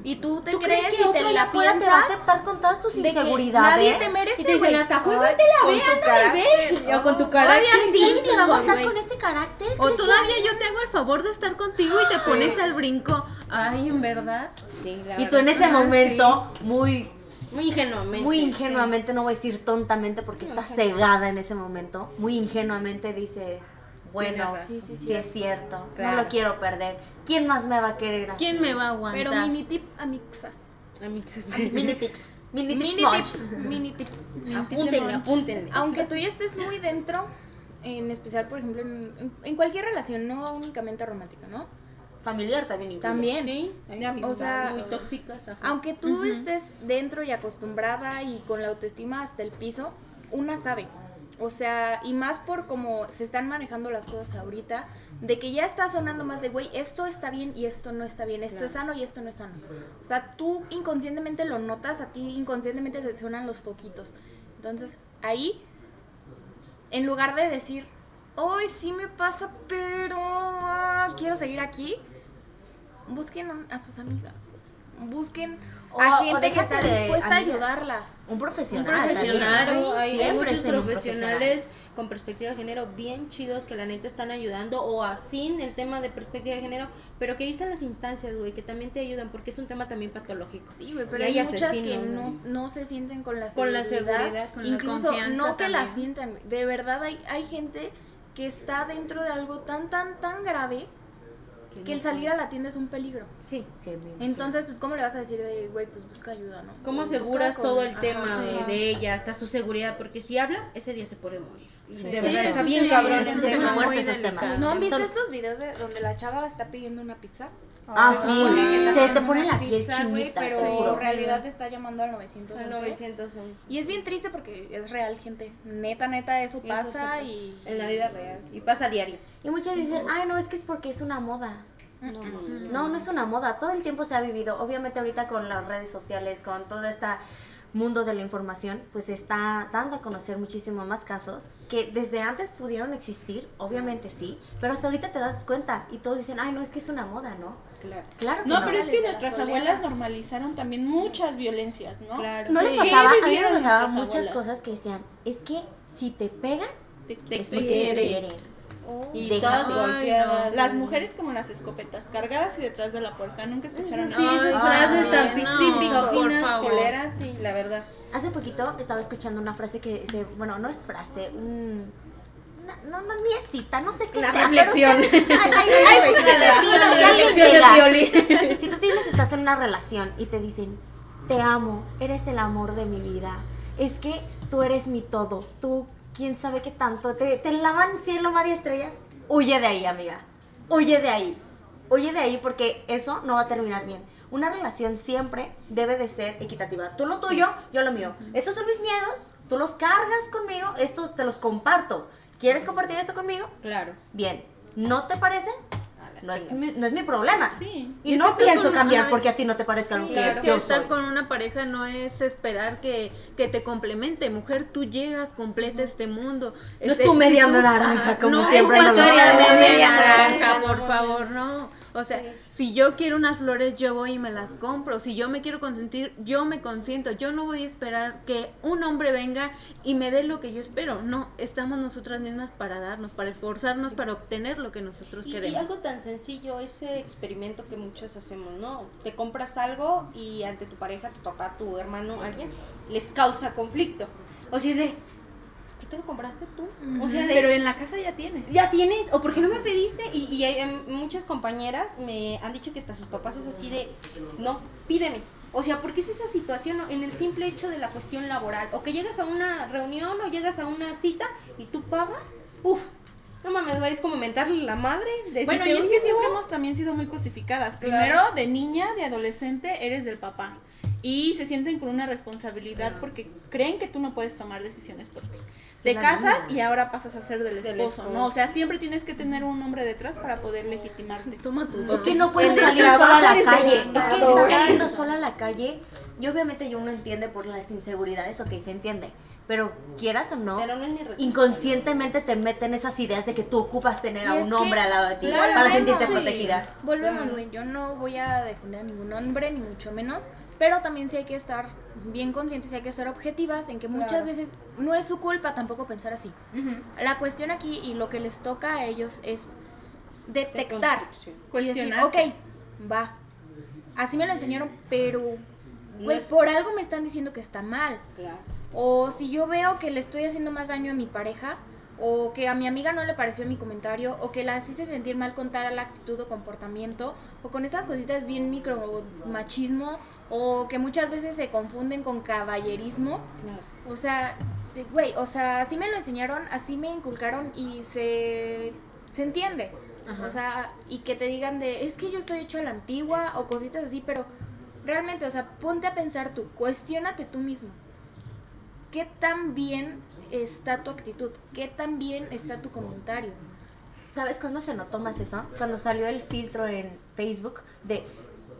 Y tú te ¿Tú crees, crees que y otro te la afuera te va a aceptar con todas tus inseguridades? nadie te merece, Y te dicen hasta juégate la ve, ándale, ve. O con tu Todavía carácter. sí, ¿Crees que te va a güey. con este carácter? O ¿Crees que- todavía yo te hago el favor de estar contigo y te pones al brinco. Ay, en verdad. Sí, la Y tú en verdad. ese Ah, momento, muy, Muy ingenuamente. muy ingenuamente, no voy a decir tontamente porque estás cegada en ese momento, muy ingenuamente dices, bueno, sí, Sí, sí, sí es cierto, Claro. no lo quiero perder. ¿Quién más me va a querer así? ¿Quién me va a aguantar? Pero mini tip amixas. Amixes. Mini tips. Mini tips Mini much. tip, mini tip. Apúntenle, apúntenle. Aunque tú ya estés muy dentro, en especial, por ejemplo, en, en- cualquier relación, no únicamente romántica, ¿no? familiar también incluye. También. Sí, de amistad, O sea, Muy tóxicas. ajá. Aunque tú estés dentro y acostumbrada y con la autoestima hasta el piso, una sabe. O sea, y más por cómo se están manejando las cosas ahorita, de que ya está sonando más de, güey, esto está bien y esto no está bien, esto es sano y esto no es sano. O sea, tú inconscientemente lo notas, a ti inconscientemente se te suenan los foquitos. Entonces, ahí, en lugar de decir, hoy sí me pasa, pero ah, quiero seguir aquí, busquen a sus amigas. Busquen O- a o gente que está de dispuesta a ayudarlas. Un profesional. Un profesional, también. hay, muchos profesionales con perspectiva de género bien chidos que la neta están ayudando o así en el tema de perspectiva de género, pero que ahí están las instancias, güey, que también te ayudan porque es un tema también patológico. Sí, güey, Y pero hay hay muchas que no, no se sienten con la Con la seguridad. seguridad, con la incluso confianza no que la también. sientan. De verdad hay, hay gente que está dentro de algo tan, tan, tan grave que el salir a la tienda es un peligro. Sí. Sí. Entonces, pues, ¿cómo le vas a decir de, güey, pues busca ayuda, no? ¿Cómo Busca aseguras con- todo el Ajá. tema de, de ella, hasta su seguridad? Porque si habla, ese día se puede morir. Y Sí, de sí, verdad, sí, está sí, bien sí, cabrón es, ese es un muy tema. muy fuerte esos temas. ¿No han visto Son- estos videos de donde la chava está pidiendo una pizza? Ah, Se sí. Te, te pone la piel pizza, güey, chinita. pero te en realidad está llamando al 911. Al 911. Y es bien triste porque es real, gente. Neta, neta, eso Eso pasa y... En la vida real. Y pasa a diario. Y muchos dicen, ay, no, es que es porque es una moda. No, no es una moda, todo el tiempo se ha vivido. Obviamente ahorita con las redes sociales, con todo este mundo de la información, pues está dando a conocer muchísimo más casos que desde antes pudieron existir, obviamente sí, pero hasta ahorita te das cuenta y todos dicen, ay, no, es que es una moda, ¿no? Claro. Claro que No, no. pero es que nuestras las abuelas normalizaron también muchas violencias, ¿no? Claro. No les Sí. pasaba, ¿Qué a mí me pasaban muchas abuelas? cosas que decían, es que si te pegan, Te- Te es porque te quieren. Y Deja- golpeadas. Las mujeres como las escopetas, cargadas y detrás de la puerta. Nunca escucharon Sí, nada? esas Ay, frases tan no, misóginas, por favor. coleras, sí, la verdad. Hace poquito estaba escuchando una frase que se, bueno, no es frase, un una- no, no, ni es cita, no sé qué Una sea, reflexión. usted- ay, ay, ay. Si tú tienes, estás en una relación y te dicen, te amo, eres el amor de mi vida, es que tú eres mi todo, tú, quién sabe qué tanto, te, te lavan cielo, mar y estrellas, huye de ahí, amiga, huye de ahí, huye de ahí porque eso no va a terminar bien. Una relación siempre debe de ser equitativa. Tú lo tuyo, yo lo mío. Estos son mis miedos, tú los cargas conmigo, esto te los comparto. ¿Quieres compartir esto conmigo? Claro. Bien. ¿No te parece? No es, mi, no es mi problema. Sí. Y, Y es no pienso cambiar porque a ti no te parezca lo que es que yo estar soy. con una pareja no es esperar que, que te complemente. Mujer, tú llegas, completa este mundo. No es Este, tu media si tú- naranja, como no siempre es ponen. la media Media naranja, por no, favor, no. O sea, si yo quiero unas flores, yo voy y me las compro. Si yo me quiero consentir, yo me consiento. Yo no voy a esperar que un hombre venga y me dé lo que yo espero. No, estamos nosotras mismas para darnos, para esforzarnos, para obtener lo que nosotros Y, y queremos. algo tan sencillo, ese experimento que muchas hacemos, ¿no? Te compras algo y ante tu pareja, tu papá, tu hermano, alguien, les causa conflicto. O si es de, ¿qué te lo compraste tú? O sea, de, Pero en la casa ya tienes. ya tienes, o por qué no me pediste. Y, y hay, em, muchas compañeras me han dicho que hasta sus papás es así de, no, pídeme. O sea, porque es esa situación en el simple hecho de la cuestión laboral. O que llegas a una reunión o llegas a una cita y tú pagas. Uf, no mames, es como mentarle la madre. decirte, Bueno, y es que "Oye, siempre no". hemos también sido muy cosificadas. Claro. Primero, de niña, de adolescente, eres del papá. Y se sienten con una responsabilidad porque creen que tú no puedes tomar decisiones por ti. Te casas y ahora pasas a ser del Del esposo. ¿no? O sea, siempre tienes que tener un hombre detrás para poder legitimarte. Toma tu Es que no puedes salir sola a la calle. Es que estás saliendo sola a la calle. Y obviamente yo uno entiende por las inseguridades, ok, se entiende. Pero quieras o no, inconscientemente te meten esas ideas de que tú ocupas tener a un que- hombre al lado de ti Claro, para sentirte sí. protegida. Volvemos, güey. Yo no voy a defender a ningún hombre, ni mucho menos. Pero también sí hay que estar bien conscientes y hay que ser objetivas en que muchas Claro. veces no es su culpa tampoco pensar así. La cuestión aquí y lo que les toca a ellos es detectar y decir, ok, va. Así me lo enseñaron, pero güey, por algo me están diciendo que está mal. Claro. O si yo veo que le estoy haciendo más daño a mi pareja, o que a mi amiga no le pareció mi comentario, o que la hice sentir mal con tal la actitud o comportamiento, o con estas cositas bien micro machismo, o que muchas veces se confunden con caballerismo. O sea, güey, o sea, así me lo enseñaron, así me inculcaron y se, se entiende. O sea, y que te digan de, es que yo estoy hecho a la antigua o cositas así, pero realmente, o sea, ponte a pensar tú, cuestiónate tú mismo. ¿Qué tan bien está tu actitud? ¿Qué tan bien está tu comentario? ¿Sabes cuándo se notó más eso? Cuando salió el filtro en Facebook de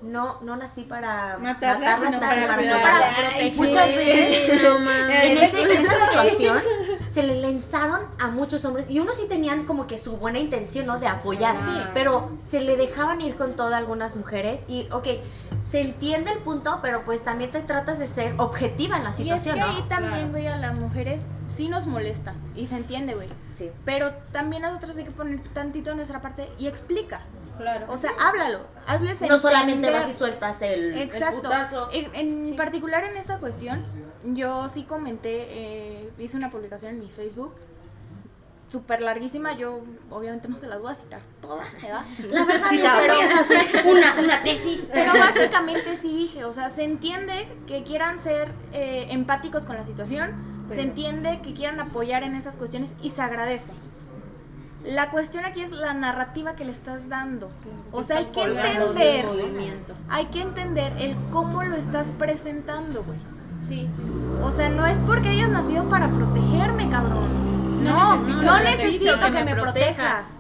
no, no nací para Matarla, sino nací para sino cuidarla. proteger. Muchas veces No en, ese- en esa situación se le lanzaron a muchos hombres y unos sí tenían como que su buena intención, ¿no? De apoyar, Sí. pero se le dejaban ir con todas algunas mujeres y, ok, se entiende el punto, pero pues también te tratas de ser objetiva en la Y es que situación, ahí ¿no? también, güey, a las mujeres sí nos molesta y se entiende, güey. Sí. Pero también nosotros hay que poner tantito de nuestra parte y explica. Claro. O sea, háblalo, hazles No solamente vas y sueltas el... Exacto. putazo. En, en particular en esta cuestión, yo sí comenté, eh, hice una publicación en mi Facebook, súper larguísima, yo obviamente no se las voy a citar todas, ¿verdad? La verdad Sí, es te que- podrías hacer una, una tesis. Pero básicamente sí dije, o sea, se entiende que quieran ser eh, empáticos con la situación, se entiende que quieran apoyar en esas cuestiones y se agradece. La cuestión aquí es la narrativa que le estás dando. O sea, hay que entender, hay que entender el cómo lo estás presentando, güey. Sí, sí, sí. O sea, no es porque hayas nacido para protegerme, cabrón. No, necesito no necesito que que, me me protejas. protejas.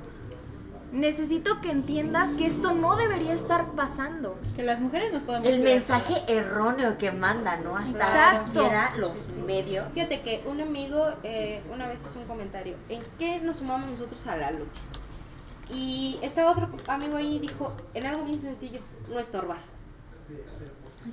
Necesito que entiendas que esto no debería estar pasando. Que las mujeres nos podemos el mensaje erróneo que manda, ¿no? Hasta Exacto. siquiera los medios. Fíjate que un amigo eh, una vez hizo un comentario, ¿en qué nos sumamos nosotros a la lucha? Y estaba otro amigo ahí y dijo, en algo bien sencillo, no estorbar.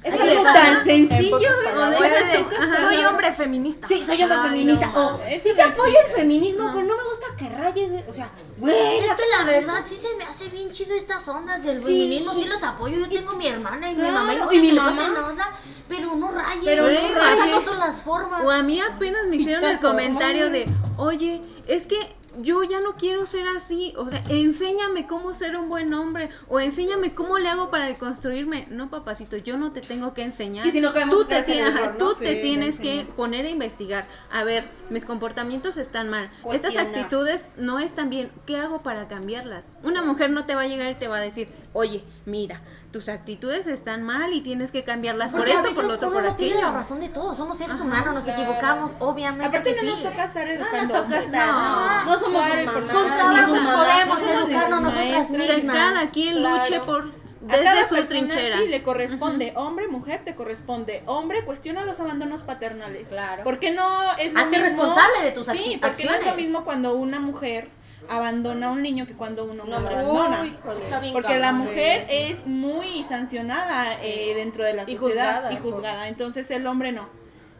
Es algo tan sencillo. de- de, soy hombre feminista. Sí, soy hombre Ay, feminista. no, o sí te no apoyo el feminismo, pero no me gusta que rayes. O sea, güey, Es que la verdad sí se me hace bien chido estas ondas del Sí. feminismo, sí los apoyo, yo tengo mi hermana y mi Claro, mamá y, no y mi me mamá. hace nada, pero no rayes, Pero no no esas rayes. no son las formas. O a mí apenas me hicieron el comentario de, oye, es que yo ya no quiero ser así, o sea, enséñame cómo ser un buen hombre, o enséñame cómo le hago para deconstruirme. No, papacito, yo no te tengo que enseñar. Que si no tú te, tienes, error, tú ¿no? te tienes que poner a investigar. A ver, mis comportamientos están mal. Estas actitudes no están bien. ¿Qué hago para cambiarlas? Una mujer no te va a llegar y te va a decir, oye, mira, tus actitudes están mal y tienes que cambiarlas por Porque a esto, veces por lo otro, uno por no tiene la razón de todo, somos seres humanos, nos equivocamos, obviamente Aparte que no sí. nos toca estar no educando. nos toca estar. No. No, somos Claro, por Con Ni trabajo sus mamás, podemos educarnos nosotras maestras. Que mismas. cada quien Claro. luche por A cada desde su persona trinchera. sí le corresponde. Hombre, mujer, te corresponde. Hombre, cuestiona los abandonos paternales. Claro. ¿Por qué no es lo Hazte mismo? responsable de tus Sí, acti- porque no es lo acciones. mismo cuando una mujer abandona a un niño que cuando un hombre No, lo abandona. Uy, híjole. Está bien Porque la mujer es muy sancionada eh, dentro de la Y sociedad juzgada, y juzgada. Entonces el hombre no.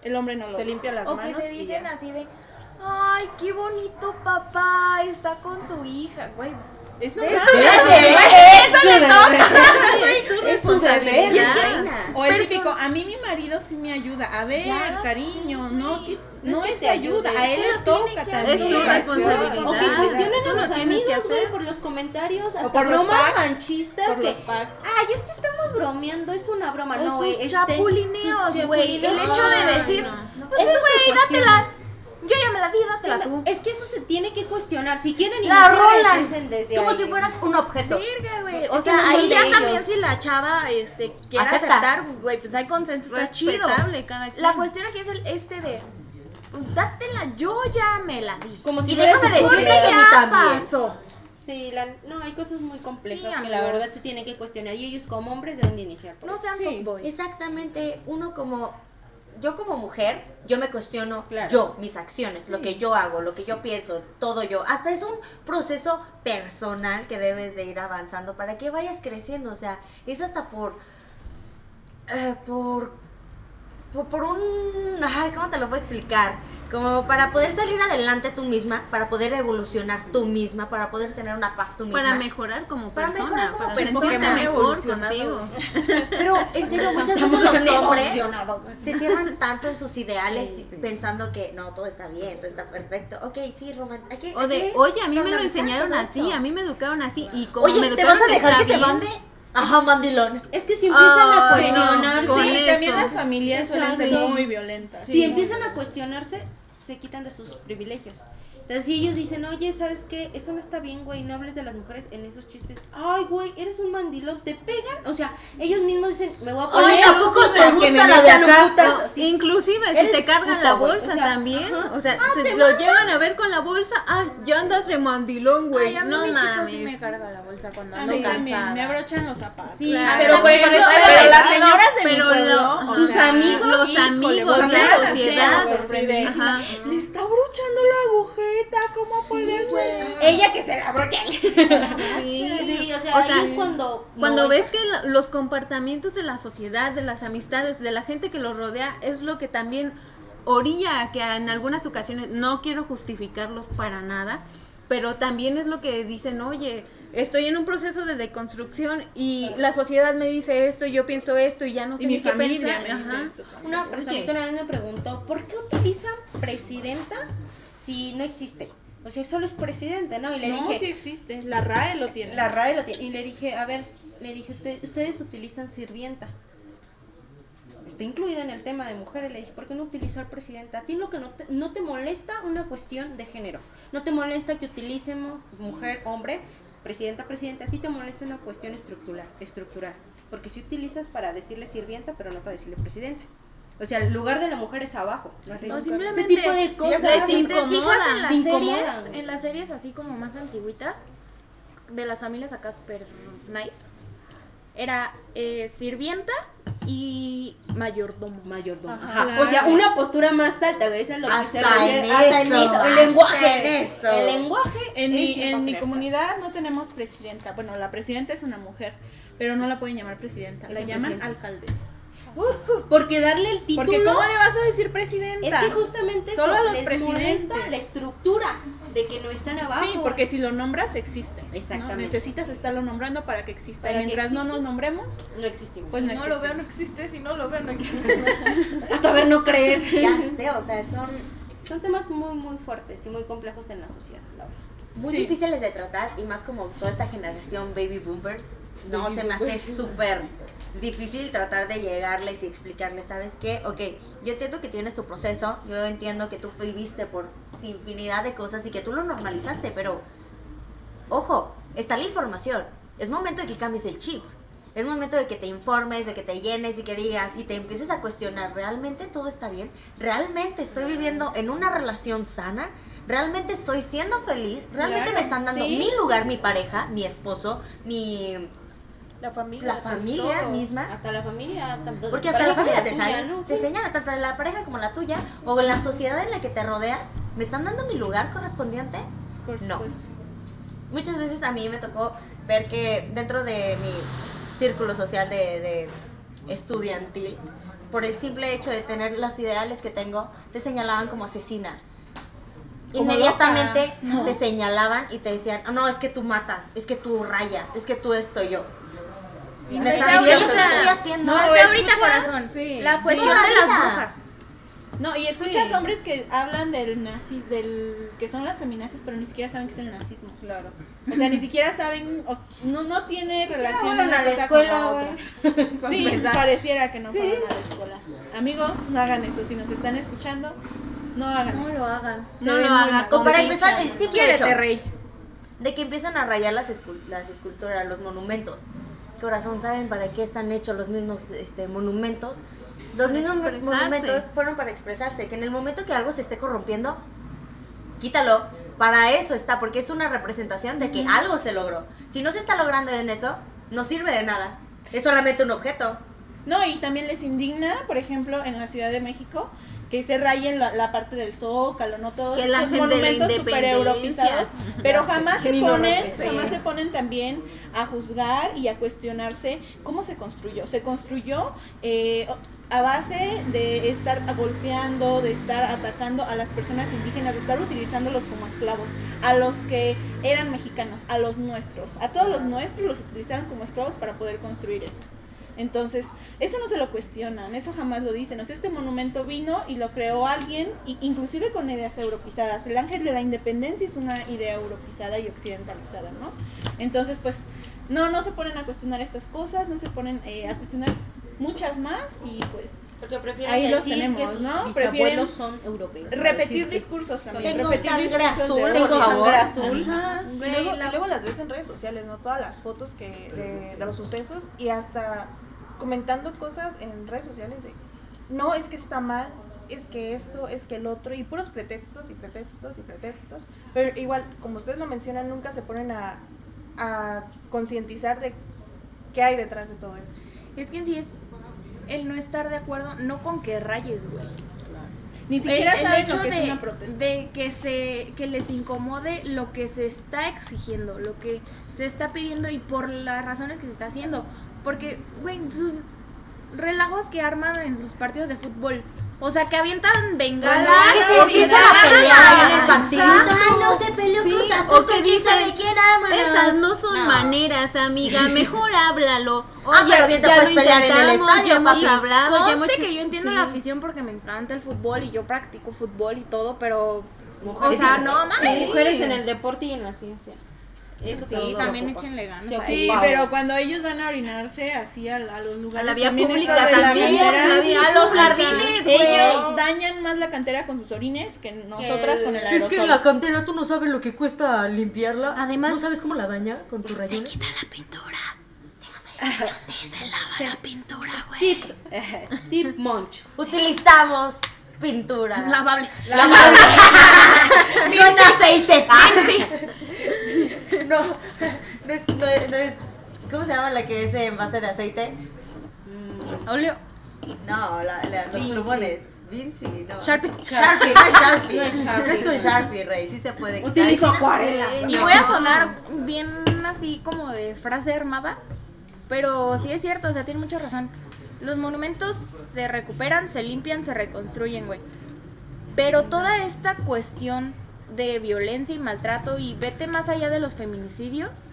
El hombre no lo Se es. limpia las O que manos se dicen así de, ay, qué bonito papá está con su hija, güey. Es no Eso le toca. Es Es tu deber. O el típico, a mí mi marido sí me ayuda. A ver, Ya, cariño, sí, no, No no es que es ayuda, ayude, a él es le toca también. Es tu responsabilidad. O que cuestionen a lo los amigos, güey, por los comentarios, hasta por los bromas packs, manchistas por que, los packs. ay, es que estamos bromeando, es una broma, O no, güey, este, chapulineos, güey. El hecho de decir, pues güey, dátela. Yo ya me la di, dátela tú. Es que eso se tiene que cuestionar. Si quieren La rolan, desde como ahí. si fueras un objeto. Verga, güey. O sea, ahí ya ellos. también si la chava este, quiere Acepta. aceptar, güey, pues hay consenso, está chido. Respetable cada quien. La cuestión aquí es el este de, pues dátela, yo ya me la di. Como si Y déjame decirte que ya pasó. Sí, la- no, hay cosas muy complejas Sí, que la verdad se tienen que cuestionar y ellos como hombres deben de iniciar. por No sean Sí. fuckboys. Exactamente, uno como yo como mujer, yo me cuestiono Claro. yo, mis acciones, lo que yo hago, lo que yo pienso, todo yo. Hasta es un proceso personal que debes de ir avanzando para que vayas creciendo, o sea, es hasta por eh, por por, por un ay, ¿cómo te lo puedo explicar? Como para poder salir adelante tú misma, para poder evolucionar tú misma, para poder tener una paz tú misma. Para mejorar como Para persona, mejorar como para persona. sentirte Hemos mejor contigo. Pero en serio, muchas veces los hombres se cierran tanto en sus ideales Sí, sí. pensando que no, todo está bien, todo está perfecto. Ok, sí, que- O de, oye, a mí me lo enseñaron así, a mí me educaron así. Y como me ¿te educaron vas a dejar que te mande? Ajá, mandilón. Es que si empiezan a no, cuestionarse, Sí, también las familias suelen ser muy violentas. si empiezan a cuestionarse, se quitan de sus privilegios. Entonces, si ellos dicen, oye, ¿sabes qué? Eso no está bien, güey, no hables de las mujeres en esos chistes. Ay, güey, eres un mandilón, te pegan. O sea, ellos mismos dicen, me voy a poner Oye, ¿a poco te gusta me la de Sí. Inclusive si te cargan puto, la bolsa o sea, también, ajá. o sea, se lo llegan a ver con la bolsa, ah, ya andas de mandilón, güey, Ay, a mí no mi mames. sí me carga la bolsa cuando ando cansada. me abrochan los zapatos. Sí, Claro. pero por ejemplo, pero, pero las señoras de mi pero pueblo, lo- o sus sea, amigos, los amigos, volver la sociedad. Le está abrochando la agujeta, ¿cómo puede ser? ella que se la abrocha. Sí, Sí, o sea, ahí es cuando cuando no, ves que los comportamientos de la sociedad, de las amistades, de la gente que los rodea, es lo que también orilla a que en algunas ocasiones, no quiero justificarlos para nada, pero también es lo que dicen, oye, estoy en un proceso de deconstrucción y la sociedad me dice esto, yo pienso esto y ya no sé Y ni mi qué familia pensar. me dice esto. Una personita una vez me preguntó, ¿por qué utilizan presidenta si no existe? O sea, solo es presidente, ¿no? Y le no, dije, sí existe, la RAE lo tiene. la RAE lo tiene. Y le dije, a ver, le dije, "Usted- ustedes utilizan sirvienta. Está incluida en el tema de mujeres. Le dije, ¿por qué no utilizar presidenta? A ti lo que no te, no te molesta una cuestión de género. No te molesta que utilicemos mujer, hombre, presidenta, presidente. A ti te molesta una cuestión estructural. estructural. Porque si utilizas para decirle sirvienta, pero no para decirle presidenta. O sea, el lugar de la mujer es abajo. no simplemente Ese tipo de cosas. se si te fijas incomodan, en las se series, en las series así como más antiguitas, de las familias acá super nice, era eh, sirvienta y mayordomo. mayordomo. Ajá, claro. O sea, una postura más alta, güey. Eso es lo que Hasta se refiere- en hasta en eso. El hasta lenguaje. en eso. El lenguaje. En es mi, en mi comunidad no tenemos presidenta. Bueno, la presidenta es una mujer, pero no la pueden llamar presidenta. La llaman presidenta. alcaldesa. Porque darle el título. Porque ¿cómo le vas a decir presidenta? Es que justamente Solo eso a los les presidentes. molesta la estructura de que no están abajo. Sí, porque si lo nombras existe. ¿no? Exactamente. Necesitas estarlo nombrando para que exista. Para que mientras no nos nombremos, no existimos. pues Si no, no lo veo, no existe. Si no lo veo, no existe. Hasta ver no creer. Ya sé, o sea, son Son temas muy, muy fuertes y muy complejos en la sociedad, la verdad. Muy Sí. difíciles de tratar y más como toda esta generación baby boomers, no Baby se me hace súper difícil tratar de llegarles y explicarles, ¿sabes qué? Ok, yo entiendo que tienes tu proceso, yo entiendo que tú viviste por infinidad de cosas y que tú lo normalizaste, pero ojo, está la información, es momento de que cambies el chip. Es momento de que te informes, de que te llenes y que digas y te empieces a cuestionar, ¿realmente todo está bien? ¿Realmente estoy viviendo en una relación sana? ¿Realmente estoy siendo feliz? ¿Realmente Claro, me están dando sí, mi lugar, sí, mi pareja, mi esposo, mi La familia. la familia todo. misma? Hasta la familia, tanto Porque hasta la familia te tuya, sale, ¿no? te Sí. señala, tanto de la pareja como la tuya, o en la sociedad en la que te rodeas, ¿me están dando mi lugar correspondiente? Por No. Muchas veces a mí me tocó ver que dentro de mi círculo social de, de estudiantil, por el simple hecho de tener los ideales que tengo, te señalaban como asesina. Inmediatamente te señalaban y te decían, "Oh, no, es que tú matas, es que tú rayas, es que tú esto yo. Y ¿Me estás viendo estoy haciendo? No, ahorita, ¿escuchas? corazón. Sí. La cuestión de la las brujas. No, y escuchas Sí. hombres que hablan del nazis, del que son las feminazis, pero ni siquiera saben qué es el nazismo. Claro. O sea, ni siquiera saben, o- no, no tiene relación fueron una a la escuela, con la güey. otra. Sí, pareciera que no fueron a la escuela. Amigos, no hagan eso. Si nos están escuchando, no hagan No lo hagan. Se No lo hagan. O para empezar, el simple hecho rey. de que empiezan a rayar las, escul- las esculturas, los monumentos. Corazón, ¿saben para qué están hechos los mismos este, monumentos? Los Para mismos monumentos fueron para expresarse, que en el momento que algo se esté corrompiendo, quítalo. Para eso está, porque es una representación de que algo se logró. Si no se está logrando en eso, no sirve de nada. Es solamente un objeto. No, y también les indigna, por ejemplo, en la Ciudad de México, que se rayen la, la parte del zócalo, no todos Que estos monumentos super europizados, pero jamás se ponen, jamás se ponen también a juzgar y a cuestionarse cómo se construyó. Se construyó eh, a base de estar golpeando, de estar atacando a las personas indígenas, de estar utilizándolos como esclavos, a los que eran mexicanos, a los nuestros, a todos los nuestros los utilizaron como esclavos para poder construir eso. Entonces, eso no se lo cuestionan, eso jamás lo dicen. O sea, este monumento vino y lo creó alguien, y- inclusive con ideas europizadas. El ángel de la independencia es una idea europisada y occidentalizada, ¿no? Entonces, pues, no, no se ponen a cuestionar estas cosas, no se ponen eh, a cuestionar muchas más y pues Porque prefieren Ahí los decir tenemos, que sus ¿no? Prefieren son europeos. repetir discursos también. Tengo repetir sangre discursos azul, de- Tengo por favor. sangre azul. Ajá. Y luego, y luego las ves en redes sociales, ¿no? Todas las fotos que de, de los sucesos y hasta comentando cosas en redes sociales de, no, es que está mal, es que esto, es que el otro, y puros pretextos y pretextos y pretextos. Pero igual, como ustedes lo mencionan, nunca se ponen a, a concientizar de qué hay detrás de todo esto. Es que en sí es el no estar de acuerdo, no con que rayes, güey. Ni El, siquiera el saben hecho lo que de, es una protesta. de que se que les incomode lo que se está exigiendo, lo que se está pidiendo y por las razones que se está haciendo. Porque, güey, sus relajos que arman en sus partidos de fútbol. O sea, que avientan bengalas. que se o empiezan a pelear en el partido. Ay, no se peleó Sí, Cruz Azul o que dicen, sabe quién. Esas no son No. maneras, amiga. Mejor háblalo. Ah, Oye, pero bien te ya puedes pelear en el estadio, ya hemos hablado, ya hemos Conste que yo entiendo sí. la afición porque me encanta el fútbol y yo practico fútbol y todo, pero. Mujeres o sea, no mames. Mujeres en el deporte y en la ciencia. Eso Sí, se también échenle ganas. Se. Sí, pero cuando ellos van a orinarse así a, a los lugares A la vía pública la también, cantera, la vía A los jardines, güey. ellos dañan más la cantera con sus orines que nosotras con el aerosol. cantera tú no sabes lo que cuesta limpiarla. Además- ¿No sabes cómo la daña con tu relleno? Tip, eh, tip munch. Utilizamos pintura. Lavable. Lavable. Con aceite. no, no es, no es, no es- ¿Cómo se llama la que es en base de aceite? Óleo. No, la, la- los Vinci. plumones. Vinci, no. Sharpie. Sharpie, no es Sharpie. No es Sharpie. No es con Sharpie, Rey. Sí se puede. Utilizo Ay, acuarela. Y voy a sonar bien así como de frase armada, pero sí es cierto, o sea, tiene mucha razón. Los monumentos se recuperan, se limpian, se reconstruyen, güey. Pero toda esta cuestión de violencia y maltrato y vete más allá de los feminicidios,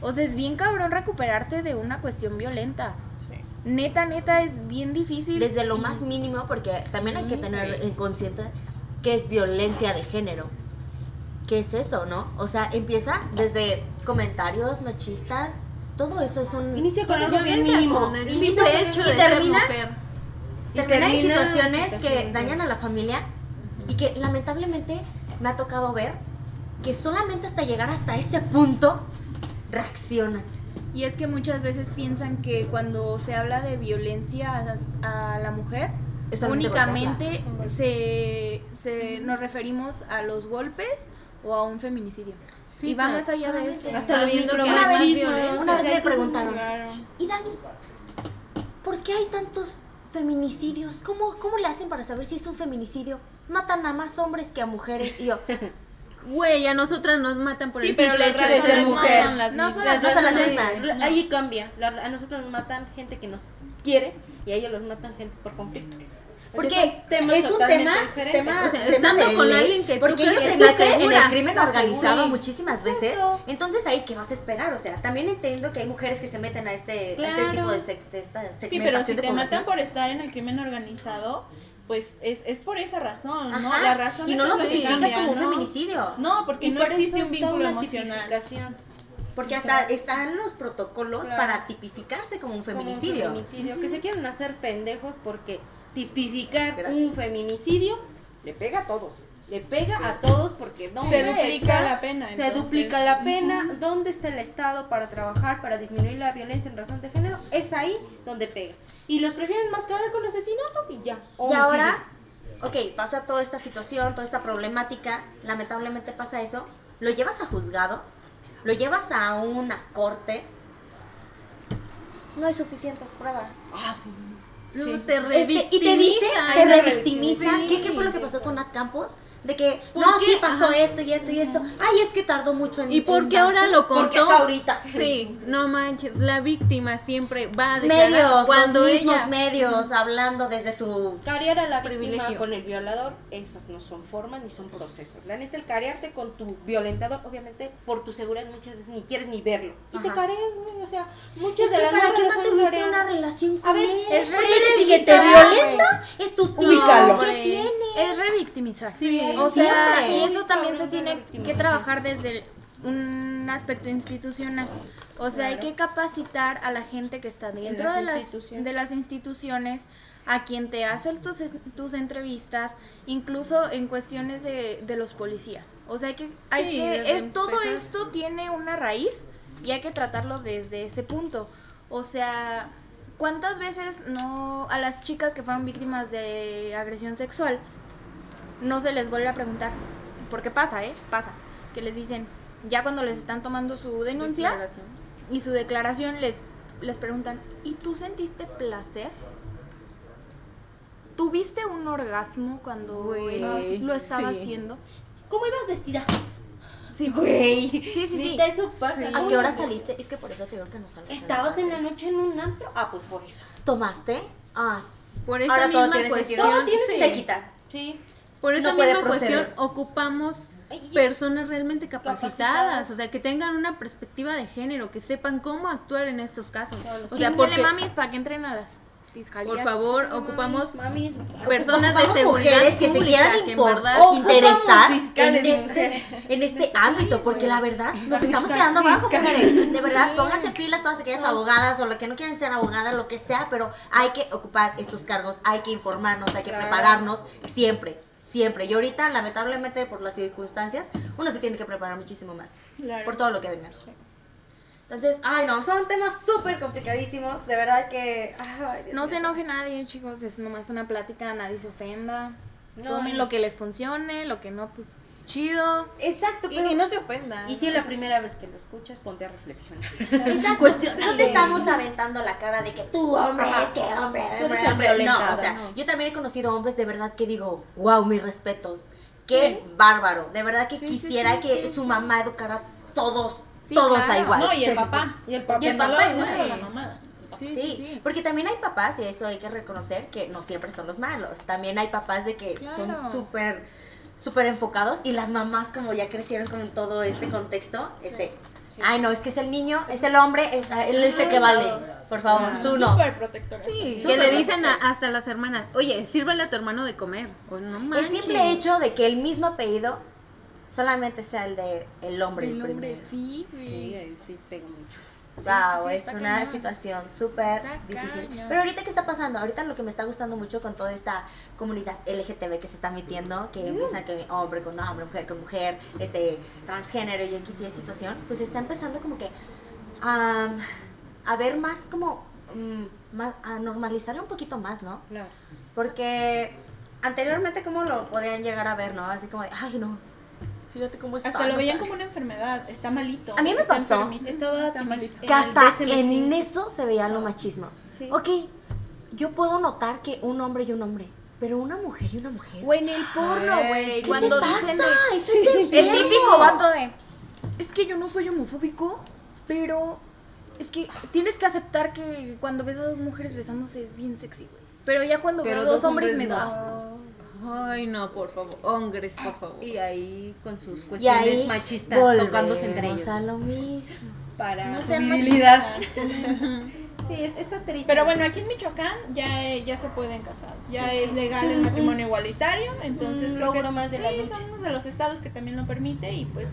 o sea, es bien cabrón recuperarte de una cuestión violenta. Sí. Neta, neta, es bien difícil. Desde lo y- más mínimo, porque también hay que tener en consciente que es violencia de género. ¿Qué es eso, no? O sea, empieza desde comentarios machistas. Todo eso es un. Inicia con algo mínimo. con el Y simple hecho y de ser termina- mujer. y termina en termina en situaciones que dañan a la familia y que lamentablemente me ha tocado ver que solamente hasta llegar hasta ese punto reaccionan. Y es que muchas veces piensan que cuando se habla de violencia a, a la mujer, únicamente se, se- nos referimos a los golpes o a un feminicidio. Sí, y va más allá de eso. Hasta viendo Una más vez, una vez me preguntaron, y Dani, ¿por qué hay tantos feminicidios? ¿Cómo, ¿Cómo le hacen para saber si es un feminicidio? Matan a más hombres que a mujeres. Y yo, Güey, a nosotras nos matan por Sí, el pero las hecho de ser razones no mujer. son las No mismas. son las- no son las razones- mismas. Ahí cambia. La- a nosotros nos matan gente que nos quiere y a ellos los matan gente por conflicto. Porque es un tema, tema, O sea, tema estando con ley, alguien que tú porque crees ellos se meten en el crimen organizado segura. muchísimas veces, Exacto. entonces ahí qué vas a esperar, o sea, también entiendo que hay mujeres que se meten a este, a este tipo de, sec- de esta segmentación Sí, pero si de te población. matan por estar en el crimen organizado, pues es, es por esa razón, ¿no? Ajá, La razón y no lo tipificas como un ¿no? feminicidio, No, porque Y no por existe un vínculo emocional. porque hasta están los protocolos Claro. para tipificarse como un como un feminicidio. Que se quieren hacer pendejos porque tipificar Gracias. un feminicidio le pega a todos. Le pega a todos porque ¿dónde Se duplica está? la pena, Se entonces. duplica la pena. ¿Dónde está el Estado para trabajar, para disminuir la violencia en razón de género? Es ahí donde pega. Y los prefieren mascarar con asesinatos y ya. Y ahora, ok, pasa toda esta situación, toda esta problemática, lamentablemente pasa eso, lo llevas a juzgado, lo llevas a una corte, no hay suficientes pruebas. Ah, sí. Luego te Este, y te dice, te y la revictimiza. Sí. ¿Qué, ¿Qué fue lo que pasó con Nat Campos? De que, ¿Por no, qué? sí pasó Ajá. esto y esto y esto. Ay, es que tardó mucho en ¿Y por en qué ahora lo contó? Porque ahorita. Sí, no manches, la víctima siempre va a declarar Medios, cuando los mismos ella medios, hablando desde su... Carear a la víctima Privilegio. con el violador, esas no son formas ni son procesos. La neta, el carearte con tu violentador, obviamente, por tu seguridad muchas veces ni quieres ni verlo. Y te carean, güey. O sea, muchas Es de las para qué son mantuviste careadas. una relación con A ver, él. es re- si que te violenta, es tu tío. Ubícalo. ¿Qué tiene? Es revictimizar. Sí, o sea, y eso también se tiene que trabajar desde un aspecto institucional. O sea, hay que capacitar a la gente que está dentro las de las, de las instituciones, a quien te hace tus, tus entrevistas, incluso en cuestiones de, de los policías. O sea, hay que, hay Sí, que es, todo esto tiene una raíz y hay que tratarlo desde ese punto. O sea, ¿cuántas veces no a las chicas que fueron víctimas de agresión sexual no se les vuelve a preguntar? Porque pasa, ¿eh? Pasa. Que les dicen, ya cuando les están tomando su denuncia Declaración. y su declaración, les, les preguntan, ¿y tú sentiste placer? ¿Tuviste un orgasmo cuando él lo estaba sí. haciendo? ¿Cómo ibas vestida? Sí, Güey. Sí, sí, sí. Eso pasa. Sí. ¿A qué hora saliste? Es que por eso te digo que no salgas. ¿Estabas en la noche en un antro? Ah, pues por eso. ¿Tomaste? Ah, Por esa Ahora todo misma tiene cuestión. sentido. Todo tiene sí. se quita. Sí. Por esa No misma cuestión ocupamos personas realmente capacitadas, Capacitadas. o sea, que tengan una perspectiva de género, que sepan cómo actuar en estos casos. O sea, porque, mamis para que entren a las fiscalías. por favor, ocupamos Mamis, personas de seguridad mujeres que se pública quieran que en impor- verdad o interesar en este, en este ámbito, porque la verdad nos estamos quedando abajo, mujeres. De verdad, pónganse pilas todas aquellas abogadas o las que no quieren ser abogadas, lo que sea, pero hay que ocupar estos cargos, hay que informarnos, hay que prepararnos siempre. Siempre. Y ahorita, lamentablemente, por las circunstancias, uno se tiene que preparar muchísimo más. Claro. Por todo lo que venga. Entonces, ay no, son temas súper complicadísimos. De verdad que. ay, No se enoje nadie, chicos, es nomás una plática, nadie se ofenda. No, Tomen lo que les funcione, lo que no, pues chido. Exacto, pero. y no se ofendan. Y si es la primera vez que lo escuchas, ponte a reflexionar. Exacto. No te estamos aventando la cara de que tú, hombre, es que hombre, hombre, hombre. No, o sea, no. yo también he conocido hombres de verdad que digo, wow, mis respetos. Qué bárbaro. De verdad que Sí, quisiera sí, que su mamá educara a todos, todos a claro. igual. No, y el papá. Y el papá. Y el papá igual. la mamada. Sí, Sí, sí, sí. porque también hay papás, y eso hay que reconocer, que no siempre son los malos. También hay papás de que Claro. son súper, súper enfocados y las mamás como ya crecieron con todo este contexto, este, ay no, es que es el niño, es el hombre, es, él es el que vale. Por favor, tú no. Súper protectora. Sí, que le dicen a- hasta las hermanas, oye, sírvale a tu hermano de comer. Pues no El simple hecho de que el mismo apellido solamente sea el de el hombre el El hombre, primero. sí, güey. Sí, sí, pega mucho. Wow, sí, es una cañón. situación súper difícil. cañón. Pero ahorita, ¿qué está pasando? Ahorita lo que me está gustando mucho con toda esta comunidad LGTB que se está metiendo, que empieza que hombre con hombre, mujer con mujer, este transgénero y X y situación, pues está empezando como que a, a ver más como, mm, más, a normalizarlo un poquito más, ¿no? Claro. Porque anteriormente como lo podían llegar a ver, ¿no? Así como, de, ay no, fíjate cómo está. Hasta lo veían como una enfermedad. Está malito. A mí me está pasó. enfermito, Está malito. que hasta el en DSM-5. eso se veía lo machismo. Sí. Ok, yo puedo notar que un hombre y un hombre, pero una mujer y una mujer. O en el porno, güey. ¿Qué Cuando te dicen pasa? de- Eso es El enfermo. típico vato de. Es que yo no soy homofóbico, pero. Es que tienes que aceptar que cuando ves a dos mujeres besándose es bien sexy, güey. Pero ya cuando Pero veo a dos dos hombres, hombres me da no. Ay, no, por favor. Hombres, por favor. Y ahí con sus cuestiones ahí machistas tocándose entre ellos. a lo mismo. Para No su virilidad. Sí, es- está triste. Pero bueno, aquí en Michoacán ya, eh, ya se pueden casar. Ya es legal el matrimonio igualitario. Entonces Un creo que logro más de la sí, lucha. somos de los estados que también lo permite y pues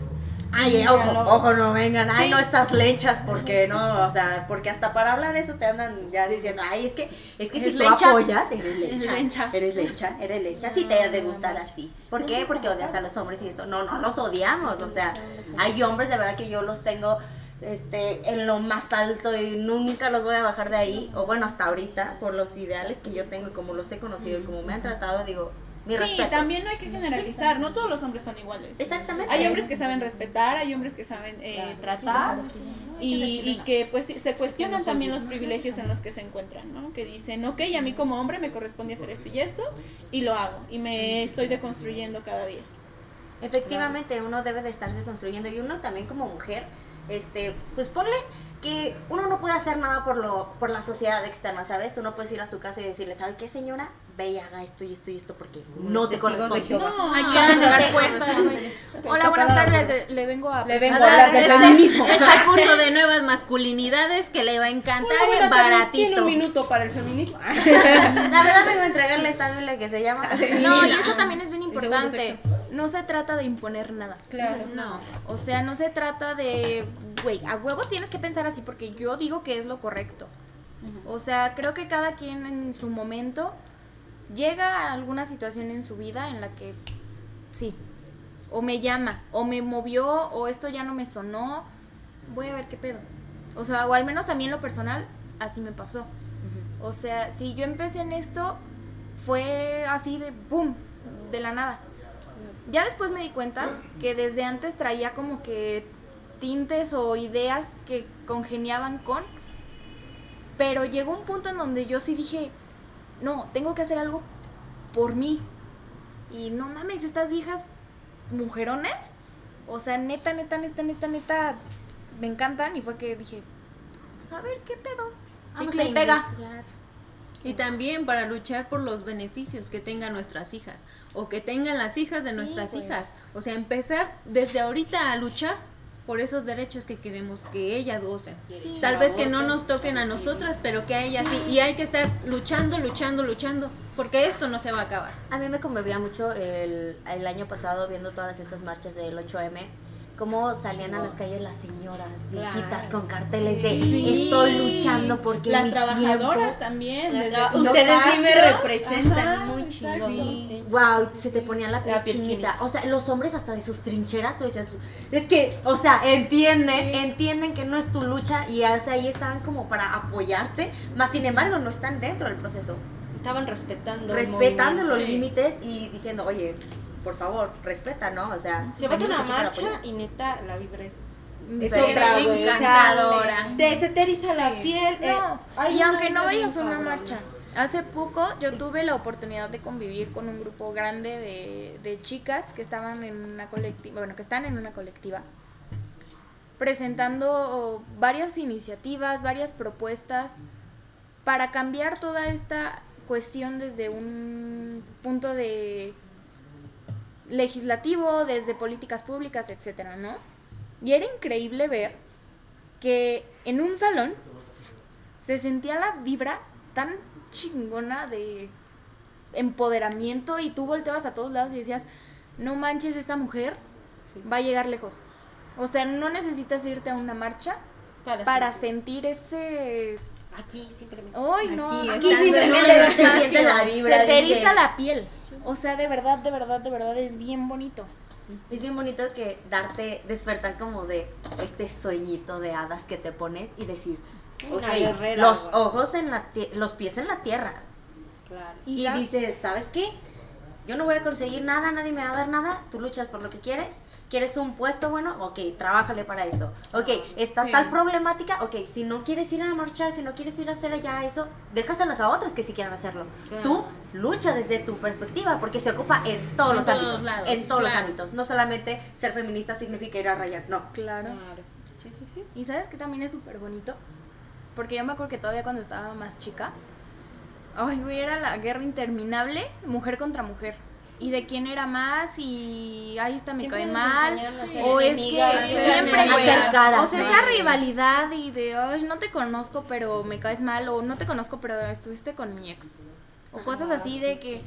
Ay, ojo, lo- ojo, no vengan. Ay, Sí. no estás lenchas, porque no, o sea, porque hasta para hablar eso te andan ya diciendo, ay, es que, es que si tú lencha. apoyas, eres lencha. lencha. Eres lencha, eres lencha. Sí te has de gustar así. ¿Por qué? Porque odias a los hombres y esto. No, no los odiamos. O sea, hay hombres de verdad que yo los tengo este, en lo más alto y nunca los voy a bajar de ahí. O bueno, hasta ahorita, por los ideales que yo tengo y como los he conocido y como me han tratado, digo, mi sí, respeto. también no hay que generalizar, no todos los hombres son iguales. Exactamente. Hay hombres que saben respetar, hay hombres que saben eh, tratar y, y que pues se cuestionan también los privilegios en los que se encuentran, ¿no? Que dicen, ok, a mí como hombre me corresponde hacer esto y esto y lo hago y me estoy deconstruyendo cada día. Efectivamente, uno debe de estarse construyendo y uno también como mujer, este, pues ponle que uno no puede hacer nada por lo por la sociedad externa, ¿sabes? Tú no puedes ir a su casa y decirle, ¿sabe qué, señora? Ve y haga esto y esto y esto porque no te corresponde. No, Hay que Ah, puertas. Hola, buenas tardes. Le, vengo a Le vengo a hablar de feminismo. Este curso de nuevas masculinidades que le va a encantar y baratito. minuto para el feminismo. La verdad vengo a entregarle esta Biblia que se llama No, y eso también es bien importante. no se trata de imponer nada. Claro. No. O sea, no se trata de, güey, a huevo tienes que pensar así porque yo digo que es lo correcto. O sea, creo que cada quien en su momento llega a alguna situación en su vida en la que sí, o me llama, o me movió, o esto ya no me sonó, voy a ver qué pedo. O sea, o al menos a mí en lo personal, así me pasó. O sea, si yo empecé en esto, fue así de boom, de la nada. Ya después me di cuenta que desde antes traía como que tintes o ideas que congeniaban con, pero llegó un punto en donde yo sí dije, no, tengo que hacer algo por mí. Y no mames, estas viejas mujerones, o sea, neta, neta, neta, neta, neta, me encantan. Y fue que dije, pues a ver qué pedo. Vamos Chicle a y pega. Y también para luchar por los beneficios que tengan nuestras hijas o que tengan las hijas de Sí, nuestras güey. hijas. O sea, empezar desde ahorita a luchar por esos derechos que queremos que ellas gocen. Sí. Tal vez que no nos toquen a nosotras, pero que a ellas sí. Y hay que estar luchando, luchando, luchando, porque esto no se va a acabar. A mí me conmovía mucho el, el año pasado viendo todas estas marchas del 8M, cómo salían a las calles las señoras viejitas con carteles de estoy luchando porque Las mis trabajadoras tiempos". también. Las tra- Ustedes sí me representan Ajá, muy exacto. chingón. Wow, se te ponía la piel chinita. O sea, los hombres hasta de sus trincheras, tú decías, es que, o sea, entienden, entienden que no es tu lucha y o sea, ahí estaban como para apoyarte, más sin embargo no están dentro del proceso, Estaban respetando. respetando los límites y diciendo, oye, por favor, respeta, ¿no? O sea, Se vas a una marcha y neta la vibra es Es otra, güey, o sea, encantadora. te se te eriza la piel. eh, No, y aunque no vayas a una marcha. Hace poco yo tuve la oportunidad de convivir con un grupo grande de, de chicas que estaban en una colectiva, bueno, que están en una colectiva, presentando varias iniciativas, varias propuestas para cambiar toda esta cuestión desde un punto de legislativo, desde políticas públicas, etcétera, ¿no? Y era increíble ver que en un salón se sentía la vibra tan chingona de empoderamiento y tú volteabas a todos lados y decías, no manches, esta mujer va a llegar lejos. O sea, no necesitas irte a una marcha Para, sentir ese... Aquí simplemente. ¡Ay, no! Aquí, Aquí simplemente te siente la vibra, se te eriza la piel. O sea, de verdad, de verdad, de verdad, es bien bonito. Es bien bonito que darte, despertar como de este sueñito de hadas que te pones y decir, Una ok, guerrera, los ojos en la los pies en la tierra. Claro. Y, sabes- dices, ¿sabes qué? Yo no voy a conseguir nada, nadie me va a dar nada, tú luchas por lo que quieres. ¿Quieres un puesto bueno? Ok, trabájale para eso. Ok, está Sí. tal problemática, ok, si no quieres ir a marchar, si no quieres ir a hacer allá eso, déjaselas a otras que sí quieran hacerlo. Claro. Tú lucha desde tu perspectiva, porque se ocupa en todos En los todos ámbitos. lados, en todos los ámbitos. No solamente ser feminista significa ir a rayar, no. Claro. Claro. Sí, sí, sí. Y sabes que también es súper bonito. Porque yo me acuerdo que todavía cuando estaba más chica, ay, güey, era la guerra interminable, mujer contra mujer. Y de quién era más, y ahí está me cae mal. O es que siempre O sea, ¿no? esa rivalidad y de, ay, no te conozco, pero me caes mal. O no te conozco, pero estuviste con mi ex. O cosas así de que.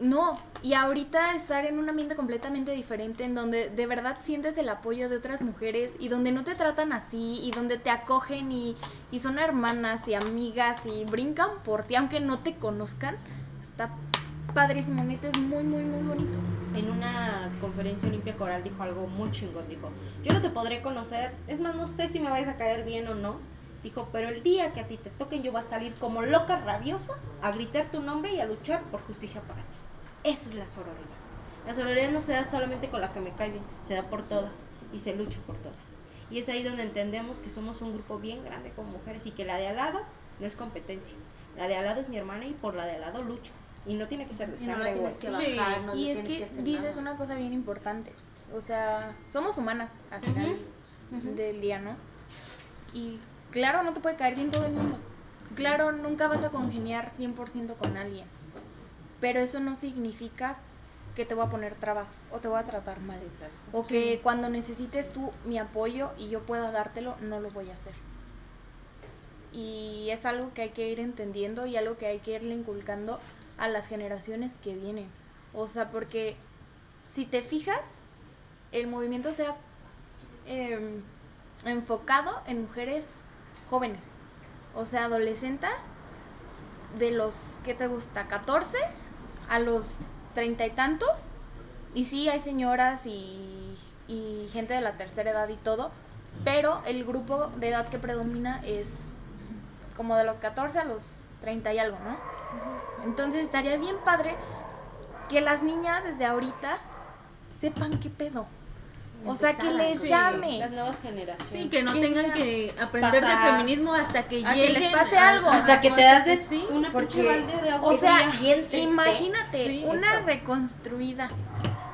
No, y ahorita estar en un ambiente completamente diferente en donde de verdad sientes el apoyo de otras mujeres y donde no te tratan así y donde te acogen y, y son hermanas y amigas y brincan por ti aunque no te conozcan, está padrísimo, neta, es muy, muy, muy bonito. En una conferencia Olimpia Coral dijo algo muy chingón. Dijo: Yo no te podré conocer. Es más, no sé si me vayas a caer bien o no. Dijo: Pero el día que a ti te toquen, yo voy a salir como loca, rabiosa, a gritar tu nombre y a luchar por justicia para ti. Esa es la sororidad. La sororidad no se da solamente con la que me cae se da por todas y se lucha por todas. Y es ahí donde entendemos que somos un grupo bien grande como mujeres y que la de al lado no es competencia. La de al lado es mi hermana y por la de al lado lucho. Y no tiene que ser de Y no sangre la tienes que hueso. Sí. bajar, no y es que hacer dices nada. una cosa bien importante. O sea, somos humanas al final del día, ¿no? Y claro, no te puede caer bien todo el mundo. Claro, nunca vas a congeniar 100% con alguien. Pero eso no significa que te voy a poner trabas o te voy a tratar mal. O que cuando necesites tú mi apoyo y yo pueda dártelo, no lo voy a hacer. Y es algo que hay que ir entendiendo y algo que hay que irle inculcando a las generaciones que vienen. O sea, porque si te fijas, el movimiento sea em, enfocado en mujeres jóvenes, o sea, adolescentes de los, ¿qué te gusta? 14 a los treinta y tantos. Y sí, hay señoras y, y gente de la tercera edad y todo, pero el grupo de edad que predomina es como de los 14 a los 30 y algo, ¿no? Entonces estaría bien padre que las niñas desde ahorita sepan qué pedo. O sea, que les Sí, llame. Las nuevas generaciones. Sí, que no Que tengan que aprender de feminismo hasta que a que les pase a- algo. Hasta que te das de Sí, una porque- de agua. O sea, bien imagínate, Sí, una eso. reconstruida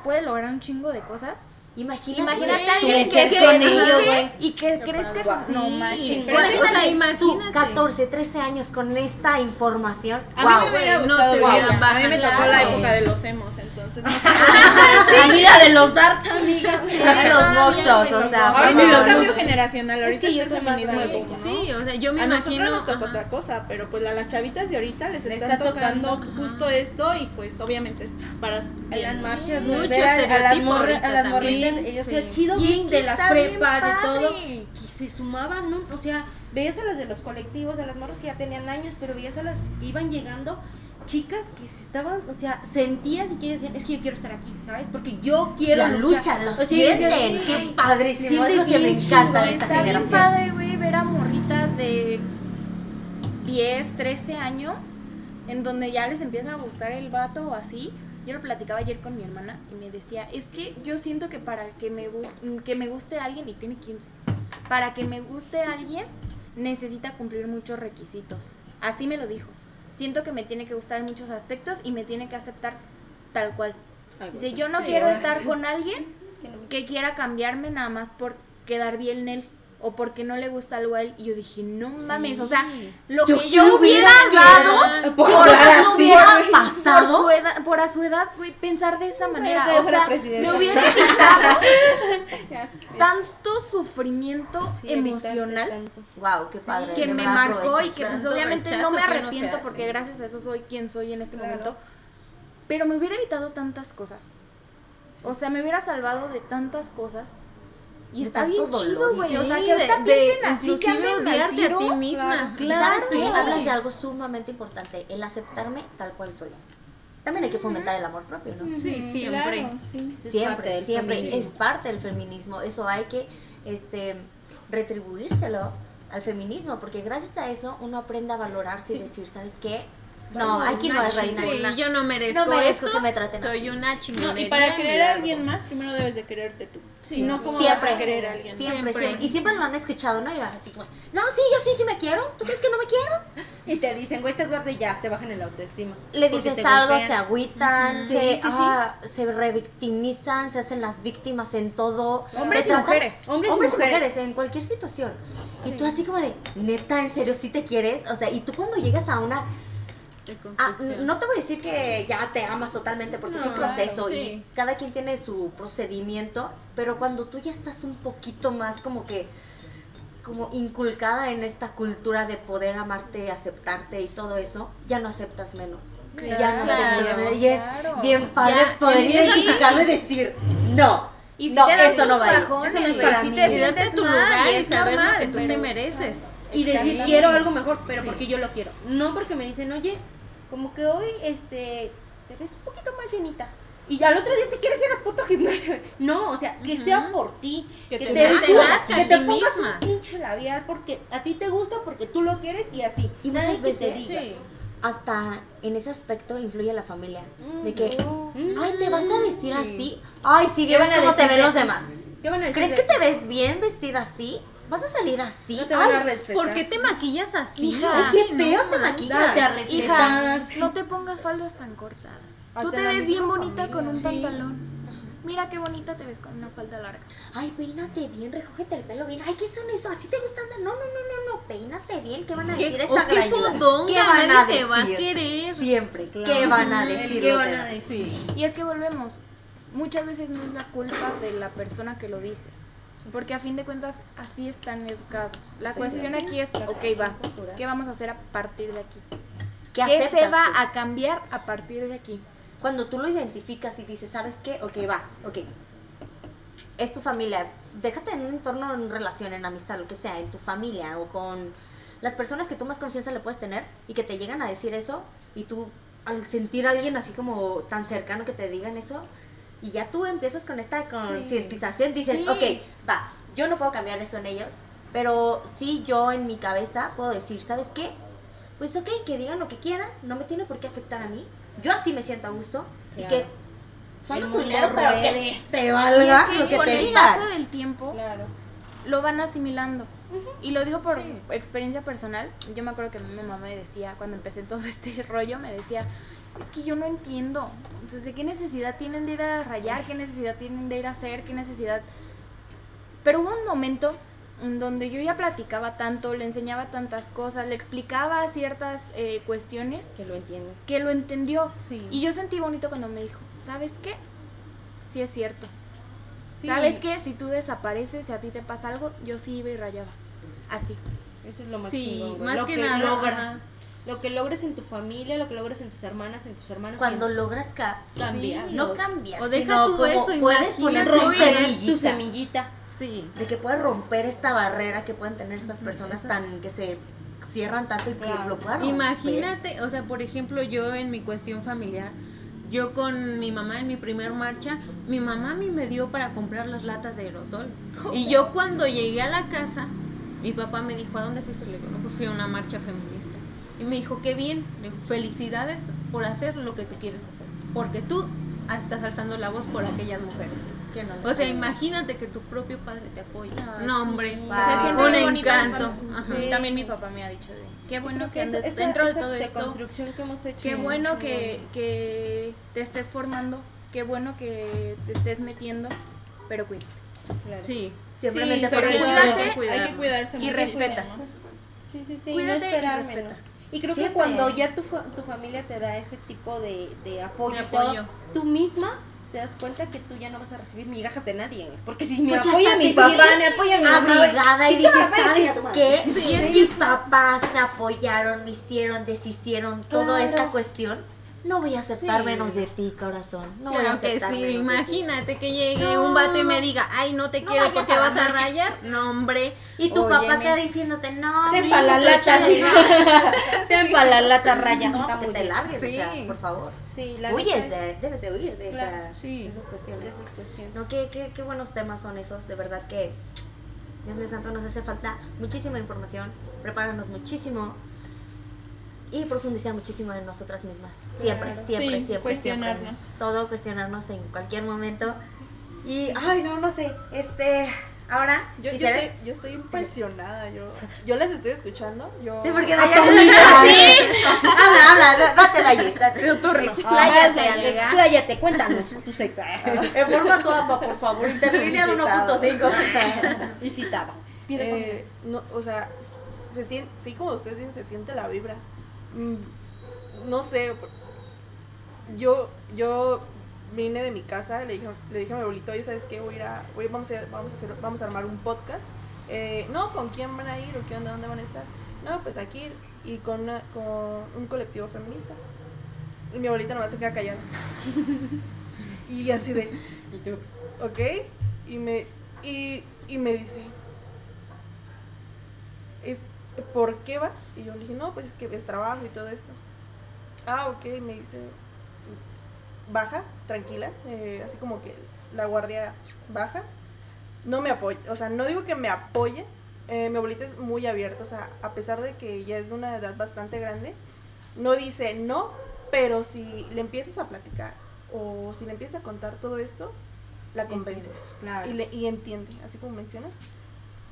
puede lograr un chingo de cosas. Imagínate, Imagínate a alguien que con crezca ellos, güey. y que crezca Sí, no manches. pero, o sea, Imagínate tú, imagínate. 14, 13 años con esta información. A wow. mí me hubiera no te hubieran A mí me tocó la época de los emos, entonces. A mí la de los darts, amiga. los boxos, o sea, es un cambio generacional, ahorita es el feminismo de ¿no? Sí, o sea, yo me a nosotros imagino. nos tocó otra cosa, pero pues a las chavitas de ahorita les está tocando, justo esto y pues obviamente es para las marchas, Mucho a, a las, estereotipo ellos Sí. se chido Y bien que de las está prepas, de todo, padre. y se sumaban, ¿no? o sea, veías a las de los colectivos, a las morras que ya tenían años, pero veías a las que iban llegando, chicas que se estaban, o sea, sentías y que decían, es que yo quiero estar aquí, ¿sabes? Porque yo quiero La lucha, luchar". lo O sea, sienten, "Ay, qué padrísimo, siente es lo que me encanta de esta Está generación. padre, güey, ver a morritas de 10, 13 años en donde ya les empieza a gustar el vato o así. Yo lo platicaba ayer con mi hermana y me decía, es que yo siento que para que me, que me guste alguien, y tiene 15, para que me guste alguien necesita cumplir muchos requisitos. Así me lo dijo. Siento que me tiene que gustar en muchos aspectos y me tiene que aceptar tal cual. Dice, yo no Sí, quiero estar con alguien que quiera cambiarme nada más por quedar bien en él o porque no le gusta algo a él. Y yo dije, no mames, o sea, lo Yo que yo hubiera dado Por por, hubiera pasado. por su edad, por a su edad, güey, pensar de esa manera. O sea, me hubiera evitado tanto sufrimiento Sí, emocional tanto. Wow, qué padre. que me marcó y que pues obviamente rechazo no me arrepiento porque gracias a eso soy quien soy en este Claro. momento. Pero me hubiera evitado tantas cosas. O sea, me hubiera salvado de tantas cosas. Y está tanto bien chido, y güey. Sí, o sea, que de- ahorita de piensen así, que anden al a ti misma. Claro. ¿Sabes qué? Hablas de algo sumamente importante, el aceptarme tal cual soy. También hay que fomentar el amor propio, ¿no? Sí, siempre. Claro, sí. Eso es parte Siempre, siempre feminismo. es parte del feminismo. Eso hay que este retribuírselo al feminismo, porque gracias a eso uno aprende a valorarse y decir, ¿sabes qué? No, aquí no es reina. Sí, una- yo no merezco, No merezco esto, que me traten Soy así. una No, chingonería. y para querer a alguien más, primero debes de quererte tú. Sí. Si no, ¿cómo Siempre. vas a querer a alguien Siempre, más? Siempre. Y siempre lo han escuchado, ¿no? Y van así como, no, sí, yo sí, sí me quiero. ¿Tú crees que no me quiero? Y te dicen, güey, estás gorda y ya, te bajan el autoestima. Le dices algo, golpean. se agüitan, se, ah, se revictimizan, se hacen las víctimas en todo. Hombres y mujeres. Hombres y Hombres y mujeres. mujeres, en cualquier situación. Y tú así como de, neta, en serio, sí te quieres. O sea, y tú cuando llegas a una... Ah, no te voy a decir que ya te amas totalmente porque es un No, proceso claro, y cada quien tiene su procedimiento, pero cuando tú ya estás un poquito más como que como inculcada en esta cultura de poder amarte, aceptarte y todo eso, ya no aceptas menos. ya no Claro, aceptas menos. Y es claro. bien padre Ya, poder identificarlo y decir, no, Y si no, te eso no va bajones, Eso no es para si mí. te sientes tu mal, lugar y saber lo normal, que tú te mereces. Y decir, quiero algo mejor, pero Sí. porque yo lo quiero. No porque me dicen, oye, como que hoy, este, te ves un poquito más llenita. Y al otro día te quieres ir al puto gimnasio. No, o sea, que sea por ti. Que Que, te te, gusta, Te que te pongas misma. un pinche labial porque a ti te gusta, porque tú lo quieres y así. Y Nadie muchas que te veces- diga. Sí. Hasta en ese aspecto influye la familia. De Mm, que, mm, ay, te vas a vestir sí. así. Ay, sí, ¿Qué vieras van a cómo te ven de los demás. ¿Qué van a decir? ¿Crees de que te ves bien vestida así? ¿Vas a salir así? No te van a respetar. ¿Por qué te maquillas así? Hija, Ay, qué No, feo te maquillas. Date a Hija, respetar. no te pongas faldas tan cortas. Tú Hasta te en la ves bien bonita familia. con un Sí. pantalón. Mira qué bonita te ves con una falda larga. Ay, peínate bien, recógete el pelo bien. Ay, ¿qué son eso? ¿Así te gustan? No, no, no, no, no, peínate bien. ¿Qué van a ¿Qué, decir o esta qué fodonga, ¿Qué van a nadie te va a decir? querer. Siempre. Claro. ¿Qué van a decir ¿Qué van a decir? Y es que volvemos. Muchas veces no es la culpa de la persona que lo dice. Porque a fin de cuentas así están educados. La cuestión aquí es, ok, va, ¿qué vamos a hacer a partir de aquí? ¿Qué ¿Qué se va tú? a cambiar a partir de aquí? cuando tú lo identificas y dices, ¿sabes qué? Ok, va, ok. Es tu familia. Déjate en un entorno, en relación, en amistad, lo que sea, en tu familia o con las personas que tú más confianza le puedes tener y que te llegan a decir eso y tú al sentir a alguien así como tan cercano que te digan eso y ya tú empiezas con esta concientización, dices, Sí. ok, va, yo no puedo cambiar eso en ellos, pero sí yo en mi cabeza puedo decir, ¿sabes qué? Pues ok, que digan lo que quieran, no me tiene por qué afectar a mí. Yo así me siento a gusto y que son El lo mundo culero, pero que te valga es que lo que con te el digan. paso del tiempo Claro. lo van asimilando. Y lo digo por Sí. experiencia personal. Yo me acuerdo que mi mamá me decía, cuando empecé todo este rollo, me decía, es que yo no entiendo. Entonces, ¿de qué necesidad tienen de ir a rayar? ¿Qué necesidad tienen de ir a hacer? ¿Qué necesidad? Pero hubo un momento en donde yo ya platicaba tanto, le enseñaba tantas cosas, le explicaba ciertas eh, cuestiones Que lo entienden. que lo entendió. Sí. Y yo sentí bonito cuando me dijo, ¿sabes qué? Sí es cierto. Sí. ¿Sabes qué? Si tú desapareces, si a ti te pasa algo, yo sí iba y rayaba. Así. Eso es lo más Sí, chingón, güey. más lo que que, nada, logras. ajá. Lo que logres en tu familia, lo que logres en tus hermanas, en tus hermanos. Cuando logras ca- cambiar. no cambiar, O deja tú eso, puedes poner tu semillita, tu semillita. Sí. de que puedes romper esta barrera que pueden tener estas personas tan que se cierran tanto y que lo puedan romper. Imagínate, o sea, por ejemplo, yo en mi cuestión familiar, yo con mi mamá en mi primer marcha, mi mamá a mí me dio para comprar las latas de aerosol. Y yo cuando llegué a la casa, mi papá me dijo, ¿a dónde fuiste? Le digo, no, pues fui a una marcha feminista. Y me dijo, qué bien, felicidades por hacer lo que tú quieres hacer. Porque tú estás alzando la voz por aquellas mujeres. Que no O sea, imagínate que tu propio padre te apoya. Ay, no, sí. hombre, Se Wow. siente un encanto. Sí. También mi papá me ha dicho de qué bueno que esa- dentro de esa todo esto. construcción que hemos hecho. Qué bueno que, que te estés formando. Qué bueno que te estés metiendo. Pero cuida. Claro. Sí. Simplemente Sí, porque pero cuídate, hay que que cuidarse Y respeta. Sí, sí, sí. Cuídate no y respeta. menos. Y creo Siempre. que cuando ya tu, fa- tu familia te da ese tipo de, de apoyo, todo, apoyo. tú misma te das cuenta que tú ya no vas a recibir migajas de nadie. Porque si me Porque apoya mi papá, me apoya mi mamá. abrigada y Sí, dices, ¿sabes qué? madre". Y es mis papás me apoyaron, me hicieron, deshicieron toda Claro. esta cuestión. No voy a aceptar Sí. menos de ti, corazón. No voy a que aceptar sí, menos de ti. imagínate que llegue un vato y me diga, ay, no te No quiero porque a vas a rayar. No, hombre. Y tu papá queda diciéndote, no, Te mijo, pa' la lata, sí. ganas". Te pa' la lata raya. No, que te largues, Sí. o sea, por favor. Sí, la Huyes, de- debes de huir de, Claro, esa- sí. de esas cuestiones. No, qué, qué, qué buenos temas son esos, de verdad que, Dios mío santo, nos hace falta muchísima información, prepararnos muchísimo y profundizar muchísimo en nosotras mismas. Siempre, Claro. siempre, Sí, siempre, cuestionarnos. siempre. Todo cuestionarnos en cualquier momento. Y, ay, no, no sé, este, ahora... Yo, yo, estoy, yo estoy impresionada, yo, yo les estoy escuchando, yo... Sí, porque Dayana... Sí. Habla, habla, da- date, Dayis, date. Expláyate, Ah, amiga. Expláyate, cuéntanos tu sexo. En forma tu amba, por favor, interlínea de 1.5. Visitaba. Eh, no, o sea, se siente, sí, como ustedes dicen, se siente la vibra. Mm, No sé, yo, yo vine de mi casa, le dije, le dije a mi abuelito, oye, ¿sabes qué? Voy a ir a, voy- vamos, a, vamos, a hacer, vamos a armar un podcast. Eh, no, ¿con quién van a ir o qué onda? ¿Dónde van a estar? No, pues aquí y con, una- con un colectivo feminista. Y mi abuelita nomás se queda callada. y así de, ¿ok? Y me, y, y me dice, es, ¿por qué vas? Y yo le dije, no, pues es que es trabajo y todo esto. Ah, ok, me dice, baja, tranquila, eh, así como que la guardia baja. No me apoya, o sea, no digo que me apoye, eh, mi abuelita es muy abierta, o sea, a pesar de que ya es de una edad bastante grande, no dice no, pero si le empiezas a platicar o si le empiezas a contar todo esto, la convences Claro. y, le, y entiende, así como mencionas.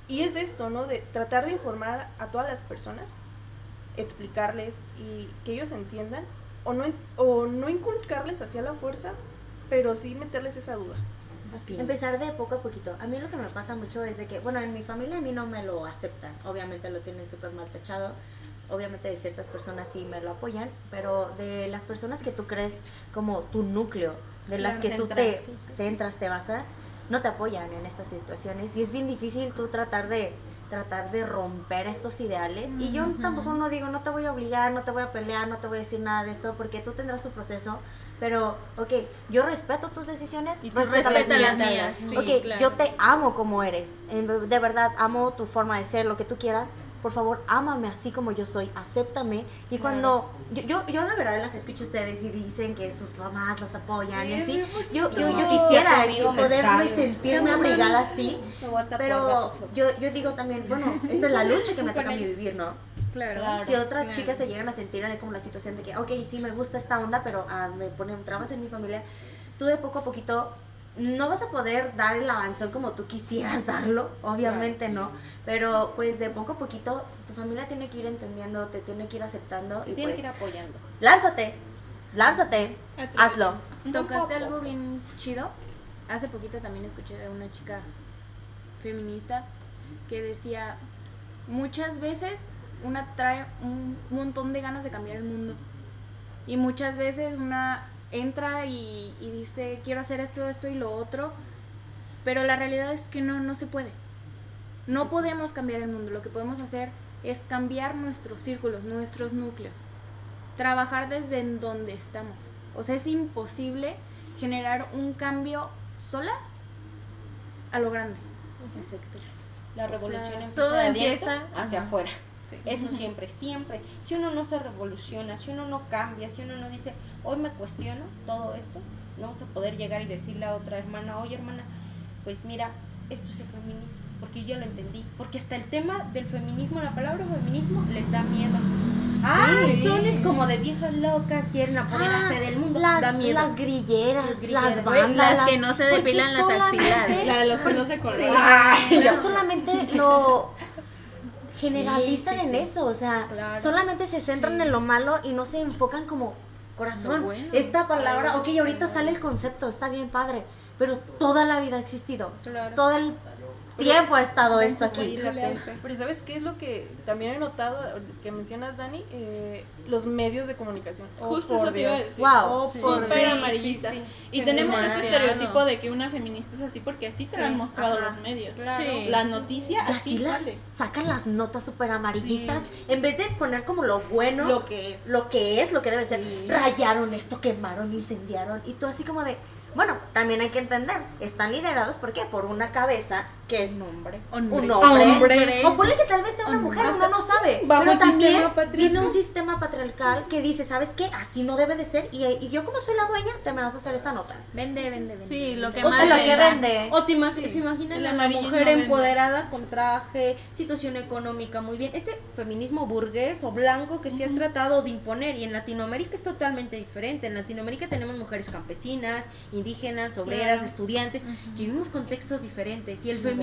Y es esto, ¿no? De tratar de informar a todas las personas, explicarles y que ellos entiendan, o no, o no inculcarles hacia la fuerza, pero sí meterles esa duda. Así. Empezar de poco a poquito. A mí lo que me pasa mucho es de que, bueno, en mi familia a mí no me lo aceptan. Obviamente lo tienen súper mal tachado. Obviamente de ciertas personas sí me lo apoyan, pero de las personas que tú crees como tu núcleo, de las que tú te sí, sí. centras, te basas, no te apoyan en estas situaciones. Y es bien difícil tú tratar de tratar de romper estos ideales. Y yo tampoco no digo, no te voy a obligar, no te voy a pelear, no te voy a decir nada de esto, porque tú tendrás tu proceso, pero, ok, yo respeto tus decisiones, Y tú respeta las mías. mías, sí, ok, claro. yo te amo como eres, de verdad, amo tu forma de ser, lo que tú quieras. Por favor, ámame así como yo soy, acéptame. Y cuando yo, yo, yo la verdad las escucho a ustedes y dicen que sus mamás las apoyan y así. Yo, yo, yo No, quisiera poderme sentirme abrigada así. Pero yo, yo digo también, bueno, esta es la lucha que me toca a mí vivir, ¿no? Claro. Si otras claro. chicas se llegan a sentir en como la situación de que, ok, sí me gusta esta onda, pero ah, me ponen trabas en mi familia, tú de poco a poquito no vas a poder dar el avanzón como tú quisieras darlo, obviamente no, pero pues de poco a poquito tu familia tiene que ir entendiendo, te tiene que ir aceptando y Tiene pues que ir apoyando. lánzate, lánzate, hazlo. Tocaste algo bien chido. Hace poquito también escuché de una chica feminista que decía, muchas veces una trae un montón de ganas de cambiar el mundo. Y muchas veces una entra y, y dice, quiero hacer esto, esto y lo otro. Pero la realidad es que no, no se puede. No podemos cambiar el mundo. Lo que podemos hacer es cambiar nuestros círculos, nuestros núcleos. Trabajar desde en donde estamos. O sea, es imposible generar un cambio solas a lo grande. Exacto. La revolución sea, empieza todo de adentro empieza- hacia ajá. afuera. Sí. Eso siempre, siempre. Si uno no se revoluciona, si uno no cambia, si uno no dice, hoy me cuestiono todo esto, no vas a poder llegar y decirle a otra hermana, oye hermana, pues mira, esto es el feminismo, porque yo lo entendí. Porque hasta el tema del feminismo, la palabra feminismo, les da miedo. Ah, son es como de viejas locas, quieren apoderarse Ah, del mundo. Las, da miedo. las grilleras, Las grilleras. las bandas, las que no se depilan las axilares. La de los pelos de color. Ellos solamente lo generalizan Sí, sí, en eso, o sea, Claro. solamente se centran en lo malo y no se enfocan como corazón. Bueno. Esta palabra, ok, ahorita sale el concepto, está bien padre, pero toda la vida ha existido. Claro. Todo el tiempo ha estado esto aquí. Pero ¿sabes qué es lo que también he notado que mencionas, Dani? Eh, los medios de comunicación. Oh, Justo por eso te iba a Dios. decir. Wow. Oh, por Dios. amarillistas. sí. Y tenemos este estereotipo de que una feminista es así porque así te lo han mostrado ajá. los medios. Claro. Sí. La noticia Y así así las sale. sacan las notas súper amarillistas, en vez de poner como lo bueno, Lo que es. lo que es, lo que debe ser. Sí. Rayaron esto, quemaron, incendiaron. Y tú así como de, bueno, también hay que entender, están liderados, ¿por qué? Por una cabeza que es Un hombre. un hombre. Hombre. O ponle que tal vez sea una mujer, uno no sabe. Bajo pero también viene un sistema patriarcal que dice, ¿sabes qué? Así no debe de ser. Y, y yo como soy la dueña, te me vas a hacer esta nota. Vende, vende, vende. Sí, lo que O más sea, lo que vende. O te imag- se imaginan El a la mujer empoderada con traje, situación económica muy bien. Este feminismo burgués o blanco que se ha tratado de imponer y en Latinoamérica es totalmente diferente. En Latinoamérica tenemos mujeres campesinas, indígenas, obreras, Claro. estudiantes, que vivimos contextos diferentes y el feminismo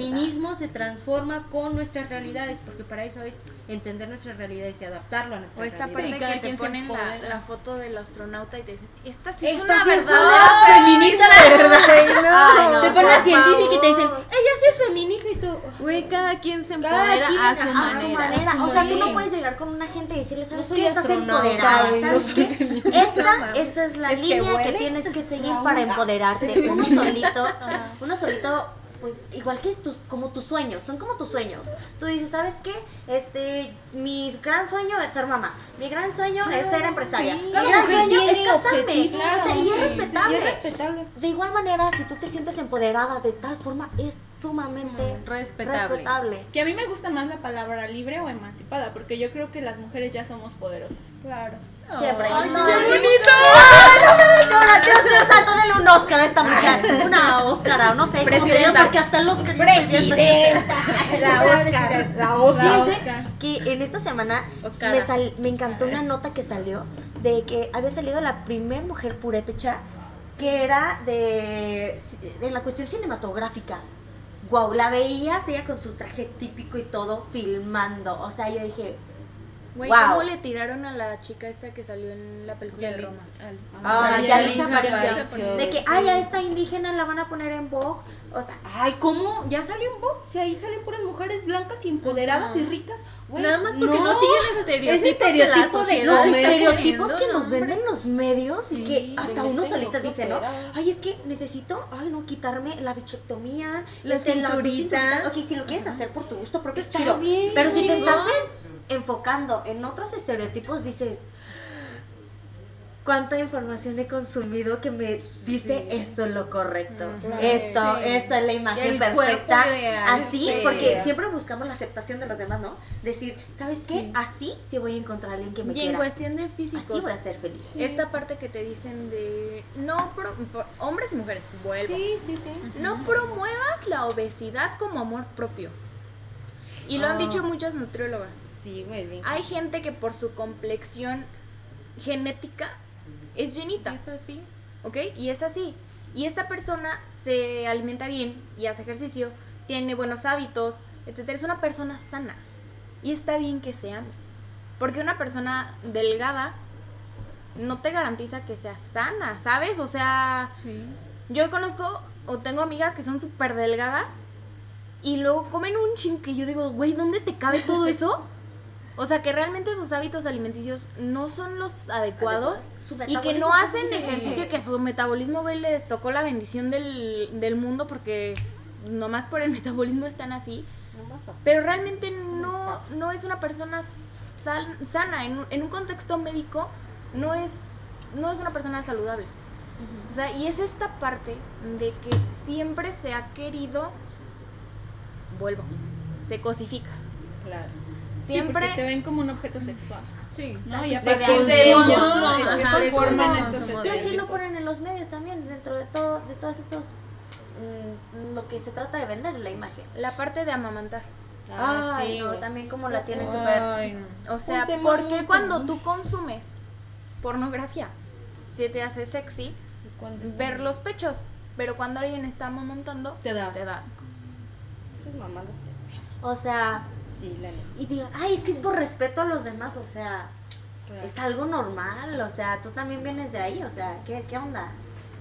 se transforma con nuestras realidades porque para eso es entender nuestras realidades y adaptarlo a O nuestras esta realidades. parte cada que te quien se ponen la, foto del astronauta y te dicen, esta sí es Esta una sí es una feminista de verdad. Ay, no, te ponen la científica y te dicen, ella sí es feminista y tú. Güey, cada quien se Cada empodera quien a a su a manera. su manera. su O sea, tú no puedes llegar con una gente y decirle, ¿sabes soy qué? Estás empoderada. no ¿Sabes qué? Esta, esta es la Es línea que, tienes que seguir para empoderarte. Uno solito, uno solito, pues igual que tus, como tus sueños, son como tus sueños. Tú dices, ¿sabes qué? Este, mi gran sueño es ser mamá. Mi gran sueño es ser empresaria. mi gran sueño es casarme. objetivos. O sea, y es Sí, respetable. y es respetable. De igual manera, si tú te sientes empoderada de tal forma, es sumamente Respetable. respetable. Que a mí me gusta más la palabra libre o emancipada, porque yo creo que las mujeres ya somos poderosas. Claro. Siempre. Ay, no, qué Ay, no me llora, Dios mío santo, dele un Oscar a esta muchacha. Una Oscar, no sé cómo se porque hasta el Oscar. Presidenta. La Oscar. La Oscar. Fíjense que en esta semana Oscara. me, sal- me encantó una nota que salió de que había salido la primer mujer purépecha que era de, de la cuestión cinematográfica. Wow, la veías ella con su traje típico y todo filmando. O sea, yo dije, Güey, Wow. ¿cómo le tiraron a la chica esta que salió en la película de Yali- Roma? al- Ah, ya Yalitza De que, sí. ay, a esta indígena la van a poner en Vogue. O sea, Ay, ¿cómo? Ya salió un Vogue. Si ahí salen puras mujeres blancas y empoderadas y ricas. Güey, Nada más porque no, siguen estereotipos Ese estereotipo de, de la los estereotipos que nos no, venden los medios y que hasta de uno solita dice, ¿no? Ay, es que necesito, ay, no, quitarme la bichectomía, La este, cinturita. Ok, si lo quieres hacer por tu gusto propio, Está chido. bien, Pero si te estás en- enfocando en otros estereotipos, dices, cuánta información he consumido que me dice esto es lo correcto. Claro. Esto, Sí. esta es la imagen El perfecta. Así, sí. porque siempre buscamos la aceptación de los demás, ¿no? Decir, ¿sabes qué? Sí. Así sí voy a encontrar a alguien que me Y en quiera. cuestión de Así físicos, voy a ser feliz. esta parte que te dicen de no pro- pro- hombres y mujeres, vuelvo. Sí, sí, sí. No promuevas la obesidad como amor propio. Y lo han Ah. dicho muchas nutriólogas. Sí, güey, bien. Hay gente que por su complexión genética es llenita, Eso sí. ¿ok? Y es así. Y esta persona se alimenta bien y hace ejercicio, tiene buenos hábitos, etcétera. Es una persona sana. Y está bien que se ame. Porque una persona delgada no te garantiza que sea sana, ¿sabes? O sea, Sí. yo conozco o tengo amigas que son súper delgadas y luego comen un chin que yo digo, güey, ¿dónde te cabe todo eso? O sea, que realmente sus hábitos alimenticios no son los adecuados y que no hacen sí. ejercicio, que a su metabolismo, güey, les tocó la bendición del, del mundo porque nomás por el metabolismo están así. Pero realmente no, no es una persona sal- sana. En, un- en un contexto médico no es, no es una persona saludable. O sea, y es esta parte de que siempre se ha querido, vuelvo, se cosifica. Claro. Siempre Siempre te ven como un objeto sexual. Sí. ¿no? Y que a se partir vea de ello, se de forman consumo, estos consumo. Pero sí lo ponen en los medios también, dentro de todo, de todos estos mm, lo que se trata de vender, la imagen. la parte de amamantar. Ah, Ay, sí, no, también como la tienen súper. No. O sea, ¿por qué cuando tú consumes pornografía se te hace sexy ¿Y ver los pechos? Pero cuando alguien está amamantando, Te das. te das. Esas mamadas. O sea, Sí, la neta. y digan, ay, es que es por respeto a los demás, o sea, Claro. es algo normal, o sea, tú también vienes de ahí, o sea, ¿qué, qué onda?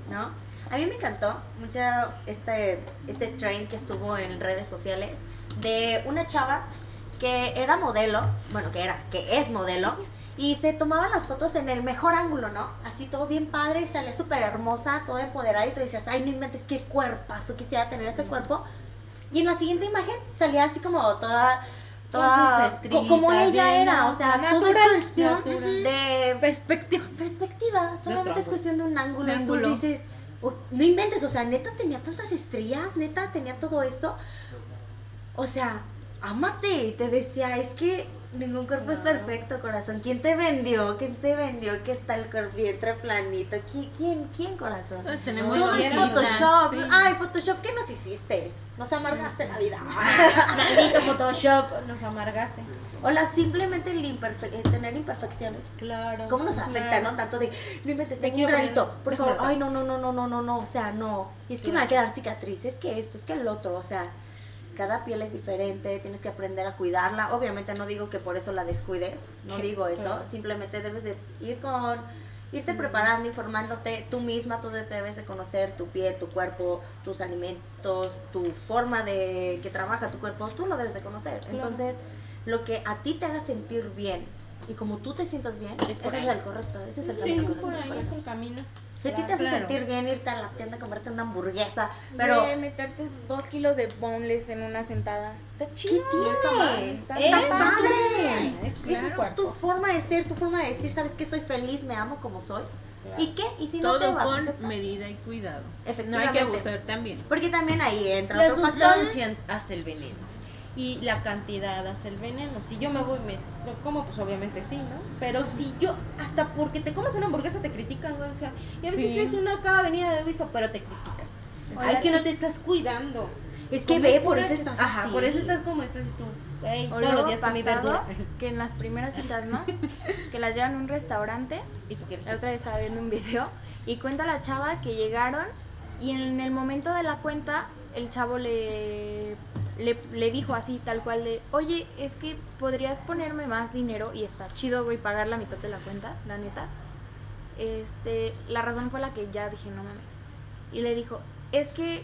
¿No? A mí me encantó mucho este, este trend que estuvo en redes sociales de una chava que era modelo, bueno, que era, que es modelo, y se tomaban las fotos en el mejor ángulo, ¿no? Así todo bien padre, y salía súper hermosa, toda empoderada, y tú decías, ay, no inventes, qué cuerpazo, quisiera tener ese cuerpo. Y en la siguiente imagen salía así como toda, toda, sus co- como estritas, ella era, o sea, todo es Natural, cuestión natural. de Perspectiva. perspectiva, solamente es cuestión de un ángulo, De y tú ángulo. dices, "Oh, no inventes, o sea, neta tenía tantas estrellas, neta tenía todo esto, o sea, amate, y te decía, es que ningún cuerpo es perfecto, corazón, ¿quién te vendió? ¿Quién te vendió que está el cuerpo vientre planito? ¿Quién, quién, quién corazón? Pues tenemos Todo es Photoshop. sí. Ay, Photoshop, ¿qué nos hiciste? Nos amargaste la vida. Maldito Photoshop, nos amargaste. Hola, simplemente el imperfe- eh, tener imperfecciones. Claro. ¿Cómo nos afecta, no? Tanto de, no inventes, tengo un granito, por favor. Ay, no, no, no, no, no, no, no, o sea, no. Y es que me va a quedar cicatriz, es que esto, es que el otro, o sea, cada piel es diferente, tienes que aprender a cuidarla. Obviamente no digo que por eso la descuides, no digo eso, simplemente debes de ir con, irte preparando, informándote tú misma, tú debes de conocer tu piel, tu cuerpo, tus alimentos, tu forma de que trabaja tu cuerpo, tú lo debes de conocer. Entonces, lo que a ti te haga sentir bien y como tú te sientas bien, Es por ese ahí. es el correcto, ese es el Sí, camino es correcto. por ahí, por es eso. el camino. Si a ti te hace Claro. sentir bien irte a la tienda a comerte una hamburguesa, pero Güey, meterte dos kilos de boneless en una sentada. Está ¿qué chido. tiene? Está Está, padre. padre. Es Es claro. tu forma de ser, tu forma de decir, sabes que soy feliz, me amo como soy. ¿Y qué? ¿Y si no te con aceptar? medida y cuidado. No hay que Efectivamente. abusar también. Porque también ahí entra La otro factor. sustancia hace el veneno. Y la cantidad hace el veneno. Si yo me voy, me como, pues obviamente sí, ¿no? Pero si yo, hasta porque te comes una hamburguesa te critican, güey. O sea, y a veces Sí. es una cada venida de visto, pero te critican. Ah, es que no te estás cuidando. Es que ve, por eso estás Ajá, así. por eso estás como estás y tú. O todos luego los días comí pasado, verdura. que en las primeras citas, ¿no? que las llevan a un restaurante. Y tú quieres La otra vez estaba viendo un video y cuenta la chava que llegaron y en el momento de la cuenta el chavo le, le, le dijo así, tal cual de, oye, es que podrías ponerme más dinero y está chido, güey, pagar la mitad de la cuenta, la neta. Este, la razón fue la que ya dije, no mames. Y le dijo, es que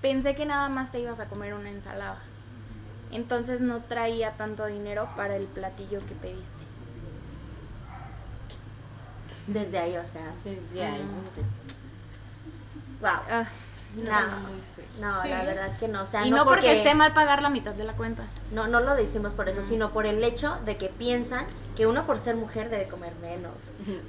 pensé que nada más te ibas a comer una ensalada. Entonces no traía tanto dinero para el platillo que pediste. Desde ahí, o sea. Ya, Wow. Ah, No, no, Sí. la verdad es que no. O sea, y no, porque porque esté mal pagar la mitad de la cuenta. No, no lo decimos por eso, sino por el hecho de que piensan que uno por ser mujer debe comer menos.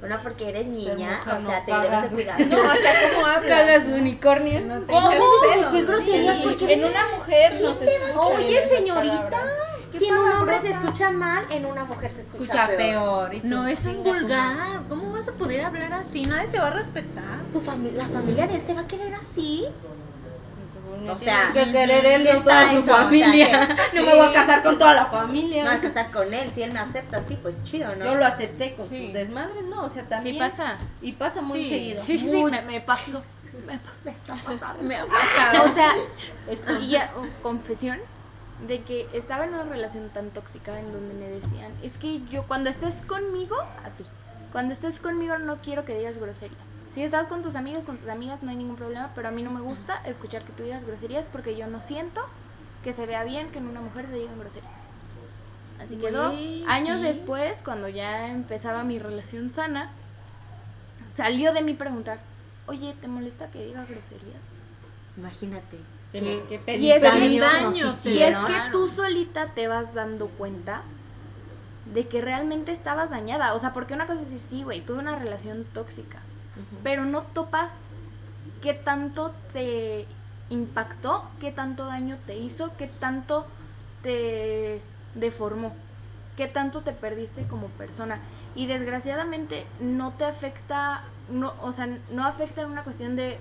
Una porque eres niña, o no sea, te pagas. debes de cuidar. No, hasta cómo hablas. Cagas unicornios. No te ¿Cómo? echas pedos. Decir groserías Sí. porque en una mujer no se Oye, señorita. palabras. Si en un hombre se escucha mal, en una mujer se escucha, Escucha peor. peor. No, es un vulgar. ¿Cómo vas a poder hablar así? Nadie te va a respetar. Tu fami- la familia de él te va a querer así. No O sea, que querer él ¿qué no toda está su eso? O sea, familia. que- no me voy a casar con toda la familia. Me voy a casar con él. Si él me acepta así, pues chido, ¿no? Yo lo acepté con Sí. sus desmadres, no, o sea, también. Sí pasa. Y pasa muy Sí, seguido. Sí, sí, Muy- me, me pasó. Me pasó, me está pasando. Me O sea, y ya, oh, confesión de que estaba en una relación tan tóxica en donde me decían, es que yo cuando estés conmigo, así, cuando estés conmigo no quiero que digas groserías. Si estás con tus amigos, con tus amigas, no hay ningún problema, pero a mí no me gusta escuchar que tú digas groserías porque yo no siento que se vea bien que en una mujer se digan groserías. Así quedó. Años sí. después, cuando ya empezaba mi relación sana, salió de mí preguntar, oye, ¿te molesta que diga groserías? Imagínate. Y es que- sí. Y es que tú solita te vas dando cuenta de que realmente estabas dañada. O sea, porque una cosa es decir, sí, güey, tuve una relación tóxica. Pero no topas qué tanto te impactó, qué tanto daño te hizo, qué tanto te deformó, qué tanto te perdiste como persona. Y desgraciadamente no te afecta, no, o sea, no afecta en una cuestión de,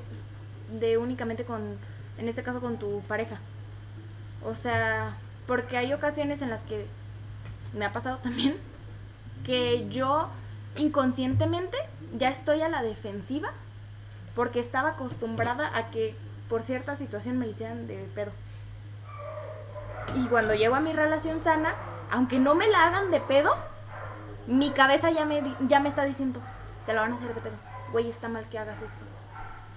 de únicamente con, en este caso con tu pareja. O sea, porque hay ocasiones en las que me ha pasado también que yo inconscientemente ya estoy a la defensiva porque estaba acostumbrada a que por cierta situación me hicieran de pedo. Y cuando llego a mi relación sana, aunque no me la hagan de pedo, mi cabeza ya me, ya me está diciendo, te la van a hacer de pedo. Güey, está mal que hagas esto.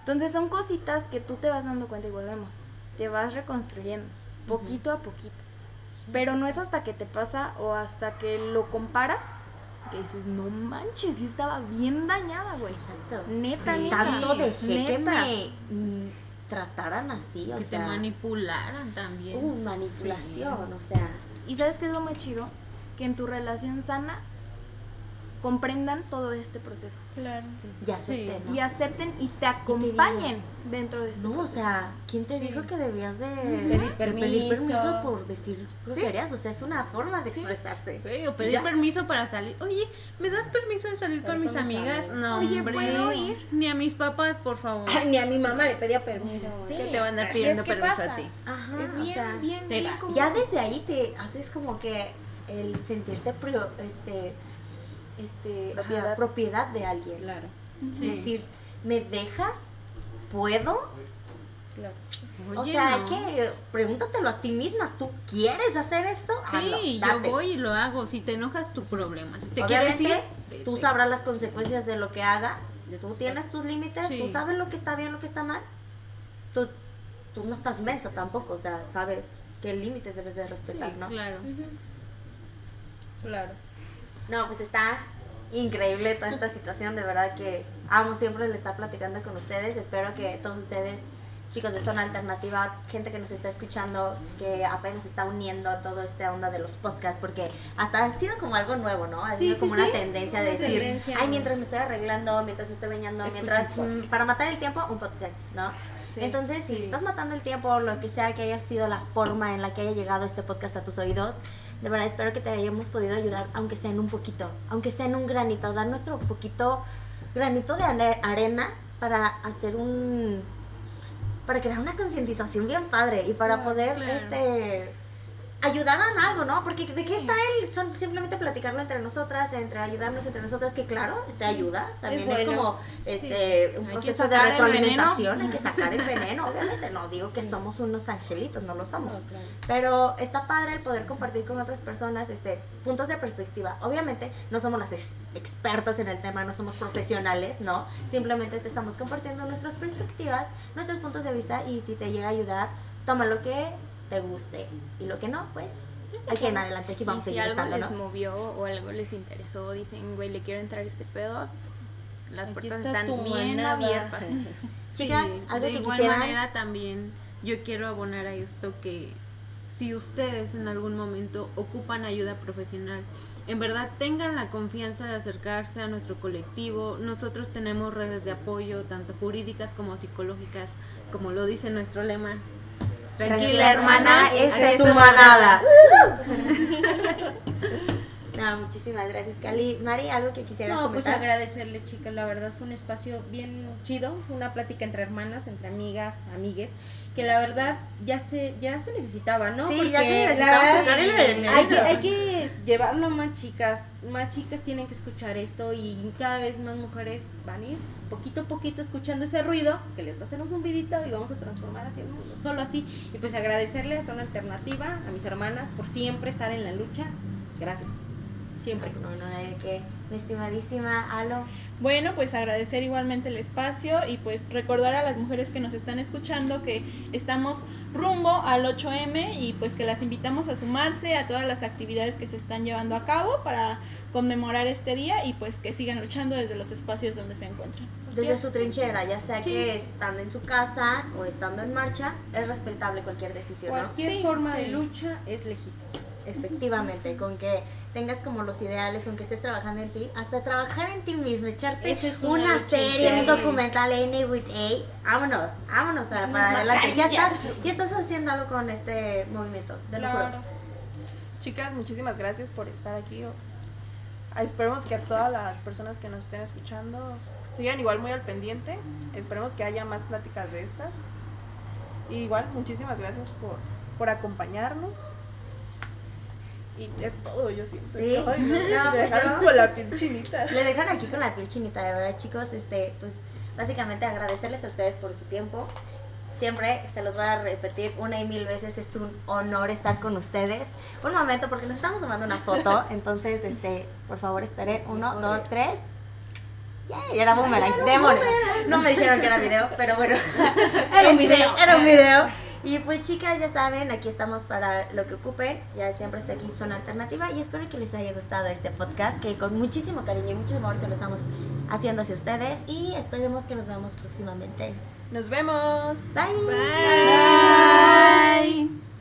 Entonces son cositas que tú te vas dando cuenta y volvemos. Te vas reconstruyendo, poquito a poquito. Pero no es hasta que te pasa o hasta que lo comparas que dices, no manches, sí estaba bien dañada, güey. Exacto. Neta, neta. Tanto dejé que Neta. me mm, trataran así, o Que te sea. manipularan también. uh, manipulación, o sea. Y sabes qué es lo más chido? Que en tu relación sana comprendan todo este proceso. Claro. Y acepté, ¿no? Y acepten y te acompañen dentro de este No, o proceso. sea, ¿quién te Sí. dijo que debías de, Pedir de pedir permiso. por decir groserías? O sea, es una forma de Sí. expresarse. O Sí, pedir permiso para salir. Oye, ¿me das permiso de salir con mis con mis amigas? amigas. No, Oye, hombre. ¿puedo ir? Ni a mis papás, por favor. Ay, ni a mi mamá le pedía permiso. Sí. Que te van a andar pidiendo es que permiso pasa. a ti. Ajá, es o bien, sea, bien, bien ya desde ahí te haces como que el sentirte prio- este, ajá, Propiedad. propiedad de alguien. Claro. Sí. Decir, ¿me dejas? ¿Puedo? o Oye, sea, no. que pregúntatelo a ti misma. ¿Tú quieres hacer esto? Hazlo, Sí, date. yo voy y lo hago. Si te enojas, tu problema. Si te quieres Obviamente, ir, tú sabrás las consecuencias de lo que hagas. Tú tienes tus límites, Sí. tú sabes lo que está bien, lo que está mal. Tú, tú no estás mensa tampoco, o sea, sabes qué límites debes de respetar, Sí, ¿no? claro. Claro. No, pues está increíble toda esta situación, de verdad que amo siempre el estar platicando con ustedes. Espero que todos ustedes, chicos de Zona Alternativa, gente que nos está escuchando, que apenas está uniendo a toda esta onda de los podcasts, porque hasta ha sido como algo nuevo, ¿no? Ha sido sí, como una sí. tendencia de decir, tendencia. ay, mientras me estoy arreglando, mientras me estoy bañando, mientras, mm, para matar el tiempo, un podcast, ¿no? Sí, Entonces, si estás matando el tiempo, lo que sea que haya sido la forma en la que haya llegado este podcast a tus oídos, de verdad espero que te hayamos podido ayudar, aunque sea en un poquito, aunque sea en un granito, dar nuestro poquito granito de arena para hacer un para crear una concientización bien padre y para poder claro. este ayudar en algo, ¿no? Porque de qué está el son simplemente platicarlo entre nosotras, entre ayudarnos entre nosotros, que claro, te ayuda, también es, bueno. como este un Hay que proceso de retroalimentación, hay que sacar el veneno, obviamente no digo que somos unos angelitos, no lo somos. No, claro. Pero está padre el poder compartir con otras personas este, puntos de perspectiva. Obviamente no somos las ex- expertas en el tema, no somos profesionales, ¿no? Simplemente te estamos compartiendo nuestras perspectivas, nuestros puntos de vista y si te llega a ayudar, toma lo que te guste y lo que no, pues aquí en adelante aquí Y vamos a si seguir algo estando, les ¿no? movió o algo les interesó, dicen, güey, le quiero entrar a este pedo, pues, las Aquí puertas está están bien manada. abiertas. Chicas, Sí, algo de que igual quisieran- manera también yo quiero abonar a esto que si ustedes en algún momento ocupan ayuda profesional, en verdad tengan la confianza de acercarse a nuestro colectivo. Nosotros tenemos redes de apoyo, tanto jurídicas como psicológicas, como lo dice nuestro lema. Tranquila, hermana, esta es tu manada. No, muchísimas gracias, Cali. Mari, ¿algo que quisieras No, pues agradecerle, chicas. La verdad fue un espacio bien chido, una plática entre hermanas, entre amigas, amigues, que la verdad ya se ya se necesitaba, ¿no? Sí, ya se Porque necesitaba sacar el veneno. hay que, hay que llevarlo a más chicas, más chicas tienen que escuchar esto y cada vez más mujeres van a ir poquito a poquito escuchando ese ruido, que les va a hacer un zumbidito y vamos a transformar así el mundo, solo así. Y pues agradecerles a una alternativa, a mis hermanas, por siempre estar en la lucha. Gracias. Siempre. No, no, de que, mi estimadísima Alo. Bueno, pues agradecer igualmente el espacio y pues recordar a las mujeres que nos están escuchando que estamos rumbo al 8M y pues que las invitamos a sumarse a todas las actividades que se están llevando a cabo para conmemorar este día y pues que sigan luchando desde los espacios donde se encuentran. Desde su trinchera, ya sea que estando en su casa o estando en marcha, es respetable cualquier decisión, ¿no? Cualquier Sí, forma sí. de lucha es legítima. Efectivamente, con que tengas como los ideales, con que estés trabajando en ti, hasta trabajar en ti mismo, echarte es una una serie, un documental N with A, vámonos, vámonos a- para adelante. Ya estás, ya estás haciendo algo con este movimiento, te lo juro. Chicas, muchísimas gracias por estar aquí. Esperemos que a todas las personas que nos estén escuchando sigan igual muy al pendiente. Esperemos que haya más pláticas de estas. Y igual, muchísimas gracias por, por acompañarnos. Y es todo, yo siento. Sí. Ay, no, No, me pues dejaron yo- con la piel chinita. Le dejan aquí con la piel chinita, de verdad, chicos. Este, pues básicamente agradecerles a ustedes por su tiempo. Siempre se los voy a repetir una y mil veces, es un honor estar con ustedes. Un momento, porque nos estamos tomando una foto, entonces, este, por favor, esperen. Uno, dos, tres. Yay, era boomerang, demonios. No me dijeron que era video, pero bueno. Era un Este, video. Era un video. Y pues chicas, ya saben, aquí estamos para lo que ocupen. Ya siempre está aquí Zona Alternativa y espero que les haya gustado este podcast, que con muchísimo cariño y mucho amor se lo estamos haciendo hacia ustedes y esperemos que nos veamos próximamente. Nos vemos. Bye. Bye.